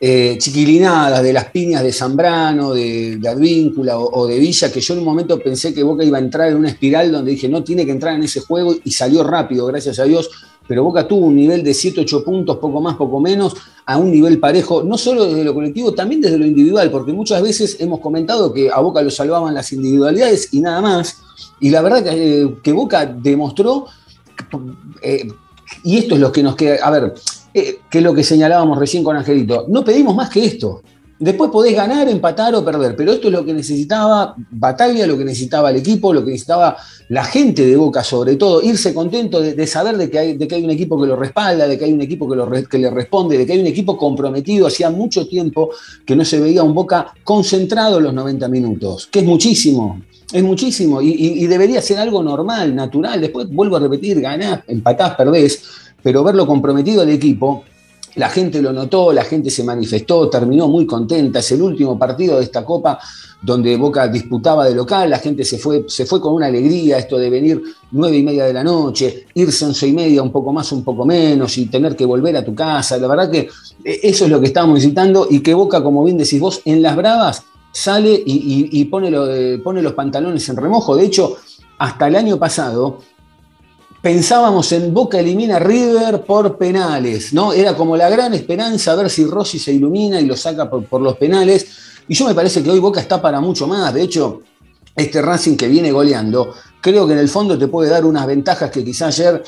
eh, chiquilinadas de las piñas de Zambrano, de, de Advíncula o, o de Villa, que yo en un momento pensé que Boca iba a entrar en una espiral donde dije, no tiene que entrar en ese juego y salió rápido, gracias a Dios. Pero Boca tuvo un nivel de 7-8 puntos, poco más, poco menos, a un nivel parejo, no solo desde lo colectivo, también desde lo individual, porque muchas veces hemos comentado que a Boca lo salvaban las individualidades y nada más. Y la verdad que, eh, que Boca demostró eh, y esto es lo que nos queda, a ver, eh, que es lo que señalábamos recién con Angelito, no pedimos más que esto. Después podés ganar, empatar o perder, pero esto es lo que necesitaba Batalla, lo que necesitaba el equipo, lo que necesitaba la gente de Boca sobre todo, irse contento de, saber de que, hay, de que hay un equipo que lo respalda, de que hay un equipo que, que le responde, de que hay un equipo comprometido. Hacía mucho tiempo que no se veía un Boca concentrado los 90 minutos, que es muchísimo, es muchísimo y, debería ser algo normal, natural. Después vuelvo a repetir, ganás, empatás, perdés, pero verlo comprometido al equipo la gente lo notó, la gente se manifestó, terminó muy contenta. Es el último partido de esta Copa donde Boca disputaba de local, la gente se fue, se fue con una alegría, esto de venir nueve y media de la noche, irse once y media, un poco más, un poco menos, y tener que volver a tu casa. La verdad que eh, eso es lo que estábamos necesitando y que Boca, como bien decís vos, en las bravas sale y, pone, eh, pone los pantalones en remojo. De hecho, hasta el año pasado pensábamos en Boca elimina River por penales, ¿no? Era como la gran esperanza a ver si Rossi se ilumina y lo saca por, los penales. Y yo me parece que hoy Boca está para mucho más. De hecho, este Racing que viene goleando, creo que en el fondo te puede dar unas ventajas que quizá ayer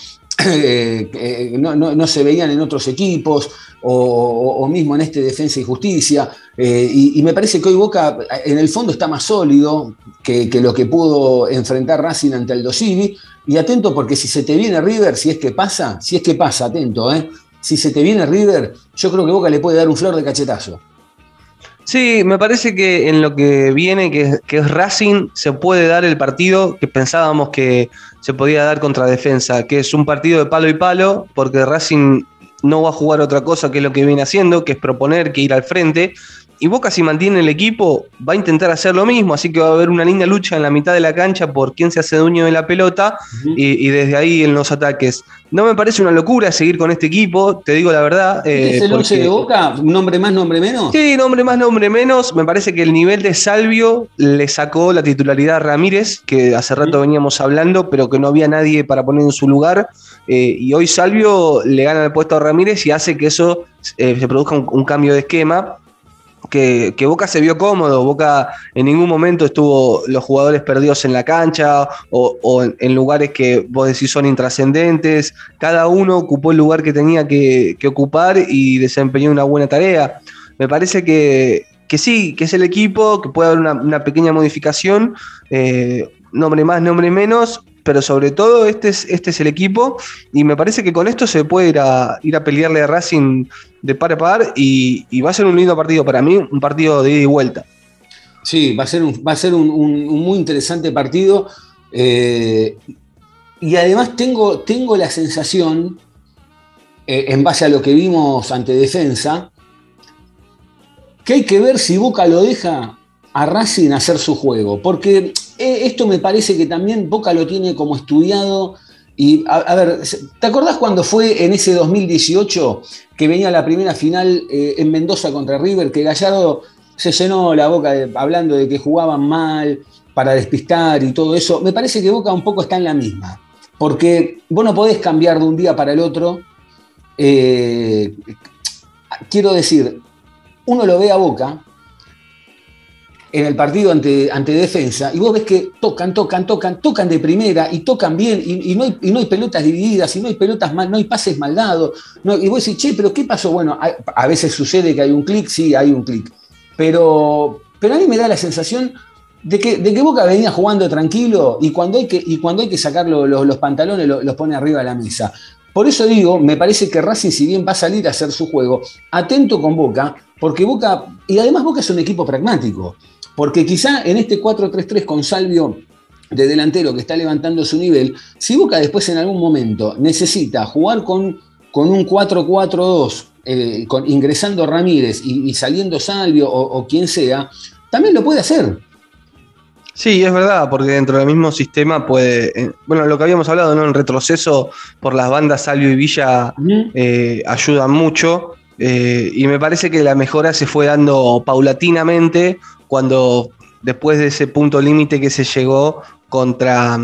eh, no, se veían en otros equipos o, mismo en este Defensa y Justicia. Eh, y, me parece que hoy Boca en el fondo está más sólido que, lo que pudo enfrentar Racing ante el Dosivi. Y atento porque si se te viene River, si es que pasa, si es que pasa, atento, ¿eh? si se te viene River, yo creo que Boca le puede dar un flor de cachetazo. Sí, me parece que en lo que viene, que, que, es Racing, se puede dar el partido que pensábamos que se podía dar contra defensa, que es un partido de palo y palo, porque Racing no va a jugar otra cosa que lo que viene haciendo, que es proponer, que ir al frente. Y Boca si mantiene el equipo va a intentar hacer lo mismo, así que va a haber una linda lucha en la mitad de la cancha por quién se hace dueño de la pelota y, desde ahí en los ataques. No me parece una locura seguir con este equipo, te digo la verdad. ¿Es el 11 de Boca? ¿Nombre más, nombre menos? Sí, nombre más, nombre menos. Me parece que el nivel de Salvio le sacó la titularidad a Ramírez, que hace rato veníamos hablando, pero que no había nadie para poner en su lugar. Eh, y hoy Salvio le gana el puesto a Ramírez y hace que eso eh, se produzca un cambio de esquema que, Boca se vio cómodo, Boca en ningún momento estuvo los jugadores perdidos en la cancha o, en, lugares que vos decís son intrascendentes, cada uno ocupó el lugar que tenía que, ocupar y desempeñó una buena tarea. Me parece que, sí, que es el equipo, que puede haber una, pequeña modificación, eh, nombre más, nombre menos, pero sobre todo este es, este es el equipo y me parece que con esto se puede ir a, ir a pelearle a Racing de par a par y, va a ser un lindo partido para mí, un partido de ida y vuelta. Sí, va a ser un, va a ser un, muy interesante partido eh, y además tengo, tengo la sensación, eh, en base a lo que vimos ante defensa, que hay que ver si Boca lo deja a Racing hacer su juego, porque esto me parece que también Boca lo tiene como estudiado. Y a, ver, ¿te acordás cuando fue en ese 2018 que venía la primera final eh, en Mendoza contra River, que Gallardo se llenó la boca hablando de que jugaban mal para despistar y todo eso? Me parece que Boca un poco está en la misma, porque vos no podés cambiar de un día para el otro. Eh, quiero decir, uno lo ve a Boca en el partido ante, ante defensa y vos ves que tocan, tocan, tocan, tocan de primera y tocan bien y, no, hay, y no, hay, pelotas divididas y no hay pelotas mal, no hay pases mal dados. y vos decís, che, pero ¿qué pasó? Bueno, a, veces sucede que hay un clic, sí, hay un clic. Pero, pero a mí me da la sensación de que, de que Boca venía jugando tranquilo y cuando hay que, y cuando hay que sacar los pantalones los pone arriba de la mesa. Por eso digo, me parece que Racing, si bien va a salir a hacer su juego, atento con Boca, porque Boca, y además Boca es un equipo pragmático. Porque quizá en este 4-3-3 con Salvio de delantero que está levantando su nivel, si Boca después en algún momento necesita jugar con, con un 4-4-2, eh, ingresando Ramírez y, saliendo Salvio o, quien sea, también lo puede hacer. Sí, es verdad, porque dentro del mismo sistema puede. Eh, bueno, lo que habíamos hablado, ¿no? El retroceso por las bandas Salvio y Villa eh, ayudan mucho. y me parece que la mejora se fue dando paulatinamente cuando después de ese punto límite que se llegó contra,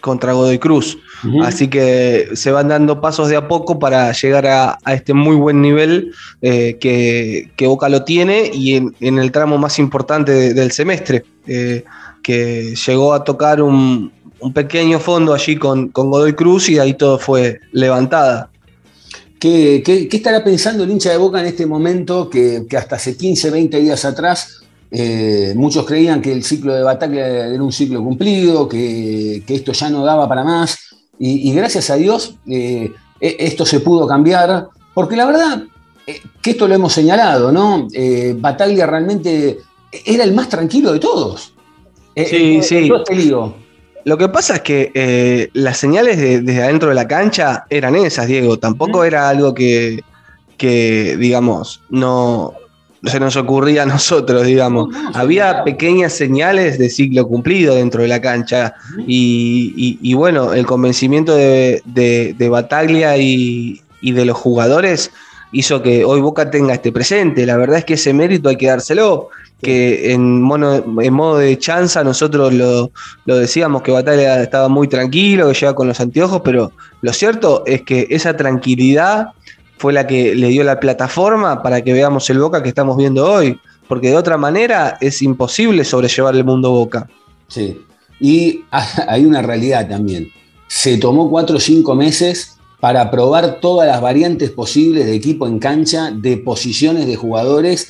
contra Godoy Cruz. Así que se van dando pasos de a poco para llegar a, este muy buen nivel eh, que, Boca lo tiene y en, el tramo más importante del semestre, eh, que llegó a tocar un, pequeño fondo allí con, Godoy Cruz y ahí todo fue levantada. ¿Qué, estará pensando el hincha de Boca en este momento que, que hasta hace 15, 20 días atrás eh, muchos creían que el ciclo de Bataglia era un ciclo cumplido, que, esto ya no daba para más, y, gracias a Dios eh, e, esto se pudo cambiar, porque la verdad eh, que esto lo hemos señalado, ¿no? Bataglia realmente era el más tranquilo de todos. Sí, sí. Lo que pasa es que las señales desde adentro de la cancha eran esas, Diego. Tampoco era algo que, que, digamos, no se nos ocurría a nosotros, digamos. Había pequeñas señales de ciclo cumplido dentro de la cancha y, bueno, el convencimiento de, de, Bataglia y, y de los jugadores hizo que hoy Boca tenga este presente. La verdad es que ese mérito hay que dárselo que en, en modo de chanza nosotros lo, decíamos que Batalla estaba muy tranquilo, que llegaba con los anteojos, pero lo cierto es que esa tranquilidad fue la que le dio la plataforma para que veamos el Boca que estamos viendo hoy, porque de otra manera es imposible sobrellevar el mundo Boca. Sí, y hay una realidad también. Se tomó cuatro o cinco meses para probar todas las variantes posibles de equipo en cancha, de posiciones de jugadores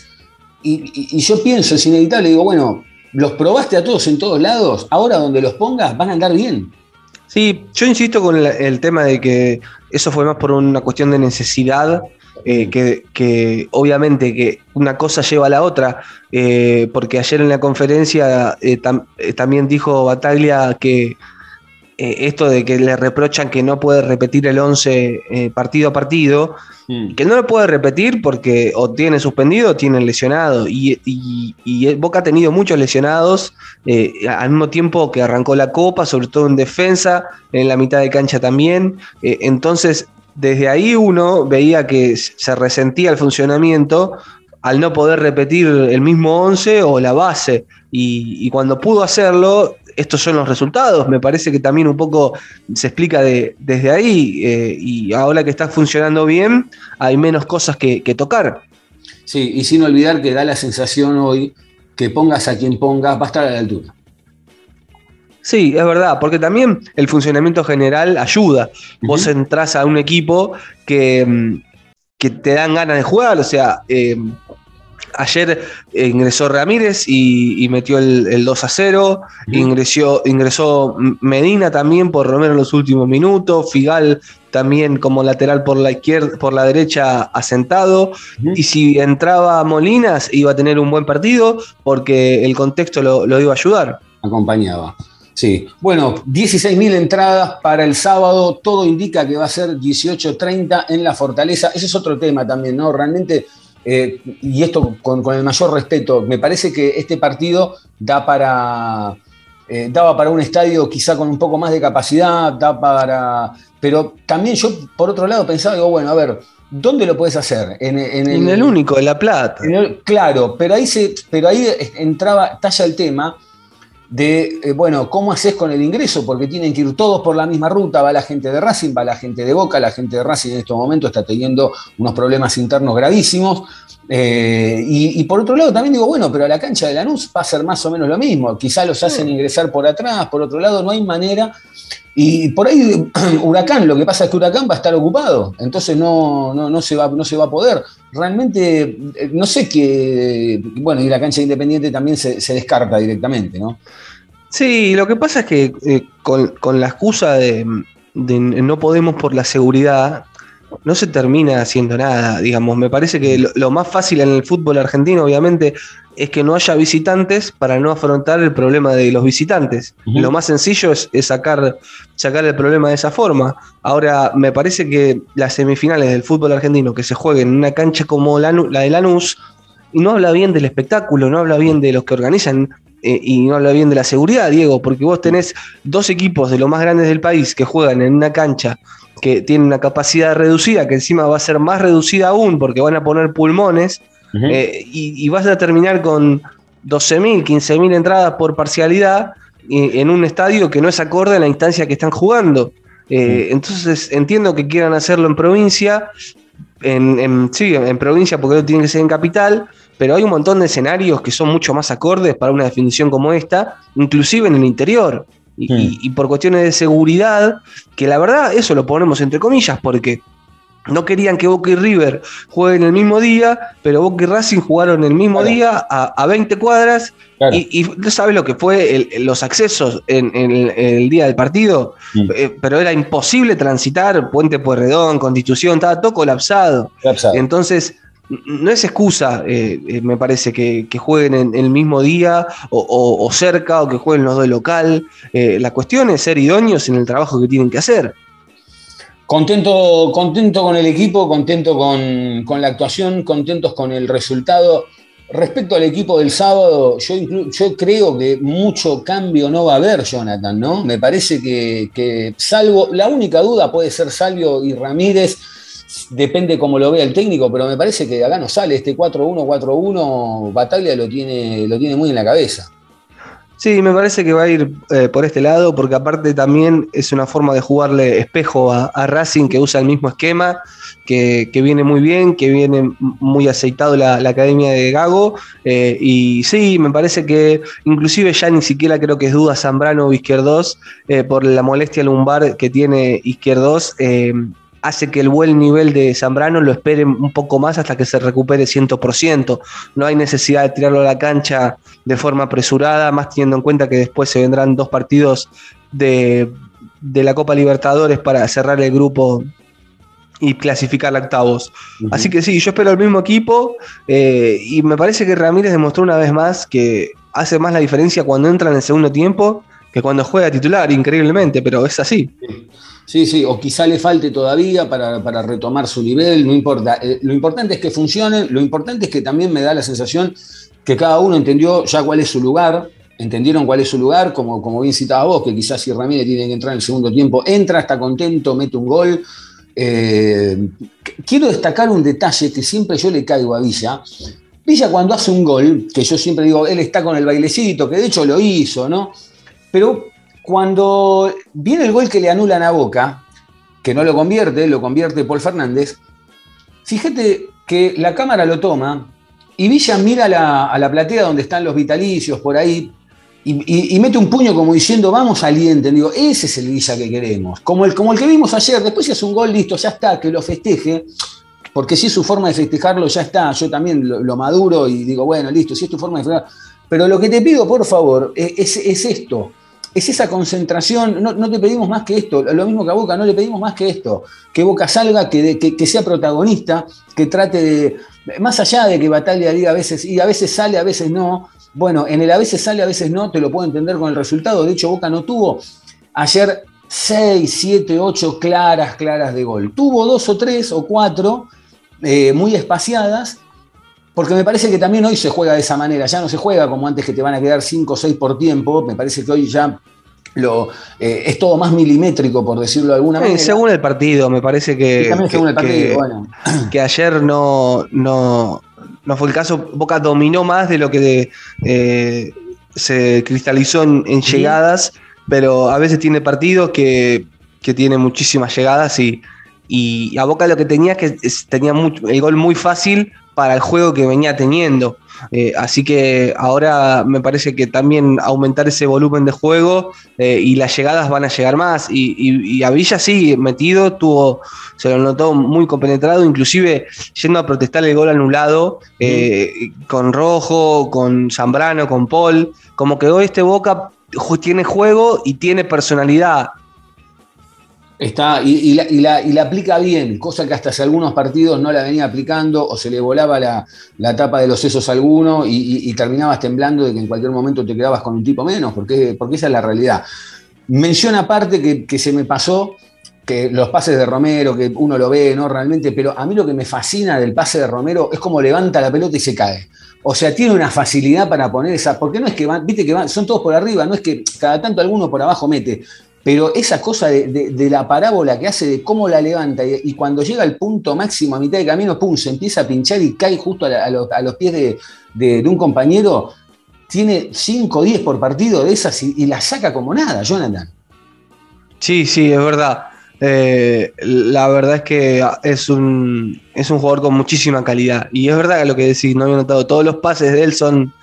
y, yo pienso, es inevitable, digo, bueno, los probaste a todos en todos lados, ahora donde los pongas van a andar bien. Sí, yo insisto con el, tema de que eso fue más por una cuestión de necesidad, eh, que, obviamente que una cosa lleva a la otra, eh, porque ayer en la conferencia eh, también dijo Bataglia que esto de que le reprochan que no puede repetir el 11 partido a partido, Mm. Que no lo puede repetir porque o tiene suspendido o tiene lesionado. Y, Boca ha tenido muchos lesionados eh, al mismo tiempo que arrancó la Copa, sobre todo en defensa, en la mitad de cancha también. Eh, entonces, desde ahí uno veía que se resentía el funcionamiento al no poder repetir el mismo 11 o la base. Y, cuando pudo hacerlo, estos son los resultados. Me parece que también un poco se explica de, desde ahí. Eh, y ahora que está funcionando bien, hay menos cosas que, tocar. Sí, y sin olvidar que da la sensación hoy que pongas a quien pongas, va a estar a la altura. Sí, es verdad, porque también el funcionamiento general ayuda. Vos entras a un equipo que, mm, que te dan ganas de jugar, o sea, eh, ayer ingresó Ramírez y, metió el, 2 a 0. Ingresó, ingresó Medina también por Romero en los últimos minutos. Figal también como lateral por la izquierda, por la derecha asentado. Y si entraba Molinas, iba a tener un buen partido porque el contexto lo, lo iba a ayudar. Acompañaba. Sí, bueno, 16.000 entradas para el sábado, todo indica que va a ser 18.30 en la Fortaleza. Ese es otro tema también, ¿no? Realmente eh, y esto con, el mayor respeto, me parece que este partido da para, eh, daba para un estadio quizá con un poco más de capacidad, da para... Pero también yo, por otro lado, pensaba, digo, bueno, a ver, ¿dónde lo puedes hacer? En, el, único, en La Plata. claro, pero ahí, se, pero ahí entraba, talla el tema de, eh, bueno, ¿cómo haces con el ingreso? Porque tienen que ir todos por la misma ruta, va la gente de Racing, va la gente de Boca, la gente de Racing en estos momentos está teniendo unos problemas internos gravísimos. Eh, y, por otro lado también digo, bueno, pero a la cancha de Lanús va a ser más o menos lo mismo, quizá los hacen ingresar por atrás, por otro lado no hay manera. Y por ahí Huracán, lo que pasa es que Huracán va a estar ocupado, entonces no, no, se, va, no se va a poder. Realmente, eh, no sé qué, bueno, y la cancha independiente también se, descarta directamente, ¿no? Sí, lo que pasa es que eh, con, la excusa de, no podemos por la seguridad, no se termina haciendo nada, digamos. Me parece que lo, más fácil en el fútbol argentino, obviamente, es que no haya visitantes para no afrontar el problema de los visitantes. Lo más sencillo es, sacar, sacar el problema de esa forma. Ahora, me parece que las semifinales del fútbol argentino que se jueguen en una cancha como la, la de Lanús, no habla bien del espectáculo, no habla bien de los que organizan, eh, y no habla bien de la seguridad, Diego, porque vos tenés dos equipos de los más grandes del país que juegan en una cancha que tiene una capacidad reducida, que encima va a ser más reducida aún porque van a poner pulmones, eh, y, vas a terminar con 12.000, 15.000 entradas por parcialidad eh, en un estadio que no es acorde a la instancia que están jugando. Entonces entiendo que quieran hacerlo en provincia, en, sí, en provincia porque no tiene que ser en capital, pero hay un montón de escenarios que son mucho más acordes para una definición como esta, inclusive en el interior. Y, por cuestiones de seguridad, que la verdad eso lo ponemos entre comillas, porque no querían que Boca y River jueguen el mismo día, pero Boca y Racing jugaron el mismo día a, 20 cuadras. Y, tú sabes lo que fue los accesos en, el día del partido, mm. eh, pero era imposible transitar Puente Pueyrredón, Constitución, estaba todo colapsado. colapsado. Entonces, no es excusa, eh, eh, me parece, que, jueguen en, el mismo día o, cerca o que jueguen los dos local. Eh, la cuestión es ser idóneos en el trabajo que tienen que hacer. Contento, contento con el equipo, contento con, la actuación, contentos con el resultado. Respecto al equipo del sábado, yo creo que mucho cambio no va a haber, Jonathan, ¿no? Me parece que, que salvo, la única duda puede ser Salvio y Ramírez, depende cómo lo vea el técnico, pero me parece que acá no sale, este 4-1, 4-1, Bataglia lo tiene, lo tiene muy en la cabeza. Sí, me parece que va a ir eh, por este lado, porque aparte también es una forma de jugarle espejo a, Racing que usa el mismo esquema, que, viene muy bien, que viene muy aceitado la, la academia de Gago. eh, y sí, me parece que inclusive ya ni siquiera creo que es duda Zambrano o Izquierdos, eh, por la molestia lumbar que tiene Izquierdos. Hace que el buen nivel de Zambrano lo espere un poco más hasta que se recupere 100%. No hay necesidad de tirarlo a la cancha de forma apresurada, más teniendo en cuenta que después se vendrán dos partidos de, de la Copa Libertadores para cerrar el grupo y clasificar a octavos. Así que sí, yo espero el mismo equipo eh, y me parece que Ramírez demostró una vez más que hace más la diferencia cuando entra en el segundo tiempo que cuando juega titular, increíblemente, pero es así. Sí, sí, o quizá le falte todavía para, para retomar su nivel, no importa. Eh, lo importante es que funcione, lo importante es que también me da la sensación que cada uno entendió ya cuál es su lugar, entendieron cuál es su lugar, como, como bien citaba vos, que quizás si Ramírez tiene que entrar en el segundo tiempo, entra, está contento, mete un gol. Eh, quiero destacar un detalle que siempre yo le caigo a Villa. Villa cuando hace un gol, que yo siempre digo, él está con el bailecito, que de hecho lo hizo, ¿no? Pero cuando viene el gol que le anulan a Boca, que no lo convierte, lo convierte Paul Fernández, fíjate que la cámara lo toma y Villa mira la- a la platea donde están los vitalicios por ahí y, mete un puño como diciendo, vamos alienten. Digo, ese es el Villa que queremos. Como el, como el que vimos ayer, después si hace un gol, listo, ya está, que lo festeje. Porque si es su forma de festejarlo, ya está. Yo también lo, maduro y digo, bueno, listo, si es tu forma de festejar. Pero lo que te pido, por favor, es, es- es esto. Es esa concentración. No, no te pedimos más que esto. Lo mismo que a Boca, no le pedimos más que esto. Que Boca salga, que, que sea protagonista, que trate de. Más allá de que Batalla diga a veces, y a veces sale, a veces no. Bueno, en el a veces sale, a veces no, te lo puedo entender con el resultado. De hecho, Boca no tuvo ayer 6, 7, 8 claras, claras de gol. Tuvo dos o tres o cuatro eh, muy espaciadas, porque me parece que también hoy se juega de esa manera. Ya no se juega como antes que te van a quedar 5 o 6 por tiempo. Me parece que hoy ya lo, eh, es todo más milimétrico, por decirlo de alguna manera. según el partido, me parece que, Y también que- según el partido, que- bueno. que ayer no, no, no fue el caso. Boca dominó más de lo que eh, se cristalizó en, en llegadas, pero a veces tiene partidos que, que tiene muchísimas llegadas y, y a Boca lo que tenía es que tenía mucho- el gol muy fácil para el juego que venía teniendo. Eh, así que ahora me parece que también aumentar ese volumen de juego eh, y las llegadas van a llegar más. Y, y- y a Villa sí, metido, tuvo, se lo notó muy compenetrado, inclusive yendo a protestar el gol anulado eh, con Rojo, con Zambrano, con Paul. Como que hoy este Boca tiene juego y tiene personalidad. Está, y, la, aplica bien, cosa que hasta hace algunos partidos no la venía aplicando o se le volaba la, tapa de los sesos a alguno y, terminabas temblando de que en cualquier momento te quedabas con un tipo menos, porque, porque esa es la realidad. Menciona aparte que, que se me pasó que los pases de Romero, que uno lo ve, ¿no? Realmente, pero a mí lo que me fascina del pase de Romero es como levanta la pelota y se cae. O sea, tiene una facilidad para poner esa, porque no es que van, viste que van, son todos por arriba, no es que cada tanto alguno por abajo mete, pero esa cosa de, la parábola que hace de cómo la levanta y, cuando llega al punto máximo a mitad de camino, pum, se empieza a pinchar y cae justo a, los, pies de un compañero, tiene 5 o 10 por partido de esas y, y la saca como nada, Jonathan. Sí, sí, es verdad. Eh, la verdad es que es un, es un jugador con muchísima calidad. Y es verdad que lo que decís, no había notado, todos los pases de él son,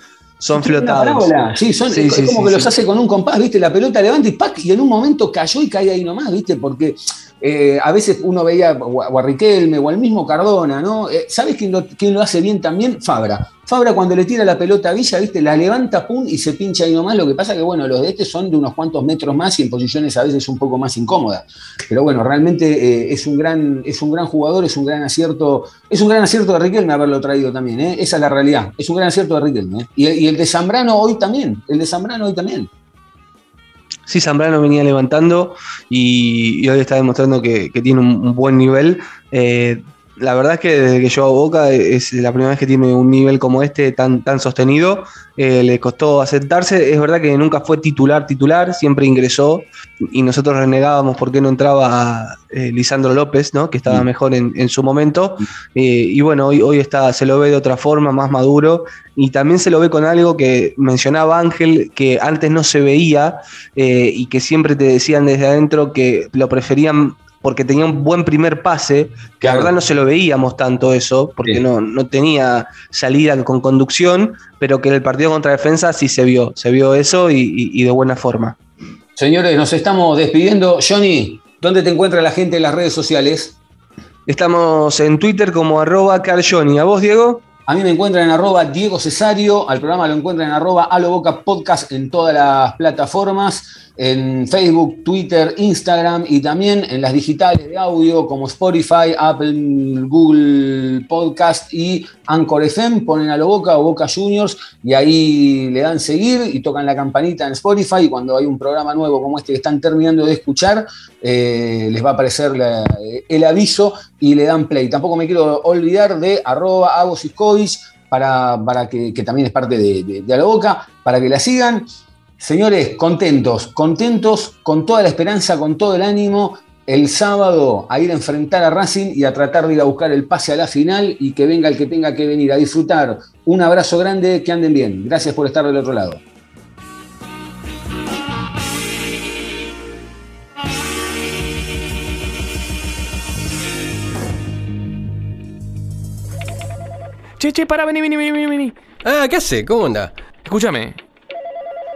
son flotados. Sí, son, Sí, es como que los hace con un compás, ¿viste? La pelota levanta y ¡pac! Y en un momento cayó y cae ahí nomás, ¿viste? Porque eh, a veces uno veía o a o al mismo Cardona, ¿no? Eh, ¿Sabes quién lo, quién lo hace bien también? Fabra. Fabra cuando le tira la pelota a Villa, ¿viste? La levanta, pum, y se pincha ahí nomás. Lo que pasa que, bueno, los de este son de unos cuantos metros más y en posiciones a veces un poco más incómodas. Pero bueno, realmente eh, es, un gran, es un gran jugador, es un gran acierto. Es un gran acierto de Riquelme haberlo traído también. Esa es la realidad. Es un gran acierto de Riquelme. Y, y el de Zambrano hoy también. El de Zambrano hoy también. Sí, Zambrano venía levantando y, hoy está demostrando que, tiene un, buen nivel. Eh, la verdad es que desde que yo a Boca es la primera vez que tiene un nivel como este tan, tan sostenido. Eh, le costó asentarse. Es verdad que nunca fue titular, titular, siempre ingresó y nosotros renegábamos por qué no entraba eh, Lisandro López, ¿no? que estaba mm. mejor en, su momento. Eh, y bueno, hoy, hoy está, se lo ve de otra forma, más maduro. Y también se lo ve con algo que mencionaba Ángel, que antes no se veía y que siempre te decían desde adentro que lo preferían porque tenía un buen primer pase, que la verdad no se lo veíamos tanto eso, porque no, no tenía salida con conducción, pero que en el partido contra defensa sí se vio, se vio eso y, de buena forma. Señores, nos estamos despidiendo. Johnny, ¿dónde te encuentra la gente en las redes sociales? Estamos en Twitter como arroba carjohnny. ¿A vos, Diego? A mí me encuentran en arroba Diego Cesario, al programa lo encuentran en arroba Aloboca Podcast en todas las plataformas en Facebook, Twitter, Instagram y también en las digitales de audio como Spotify, Apple, Google Podcast y Anchor FM. Ponen a lo Boca o Boca Juniors y ahí le dan seguir y tocan la campanita en Spotify. Y cuando hay un programa nuevo como este que están terminando de escuchar, eh, les va a aparecer el aviso y le dan play. Tampoco me quiero olvidar de arroba para, para que, también es parte de, de, de a Boca, para que la sigan. Señores, contentos, contentos, con toda la esperanza, con todo el ánimo, el sábado a ir a enfrentar a Racing y a tratar de ir a buscar el pase a la final y que venga el que tenga que venir a disfrutar. Un abrazo grande, que anden bien. Gracias por estar del otro lado. Che, che, para, vení, vení, vení, vení. Ah, ¿qué hace? ¿Cómo anda? Escúchame,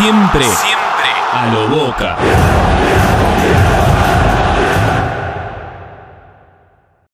Siempre, siempre a lo boca.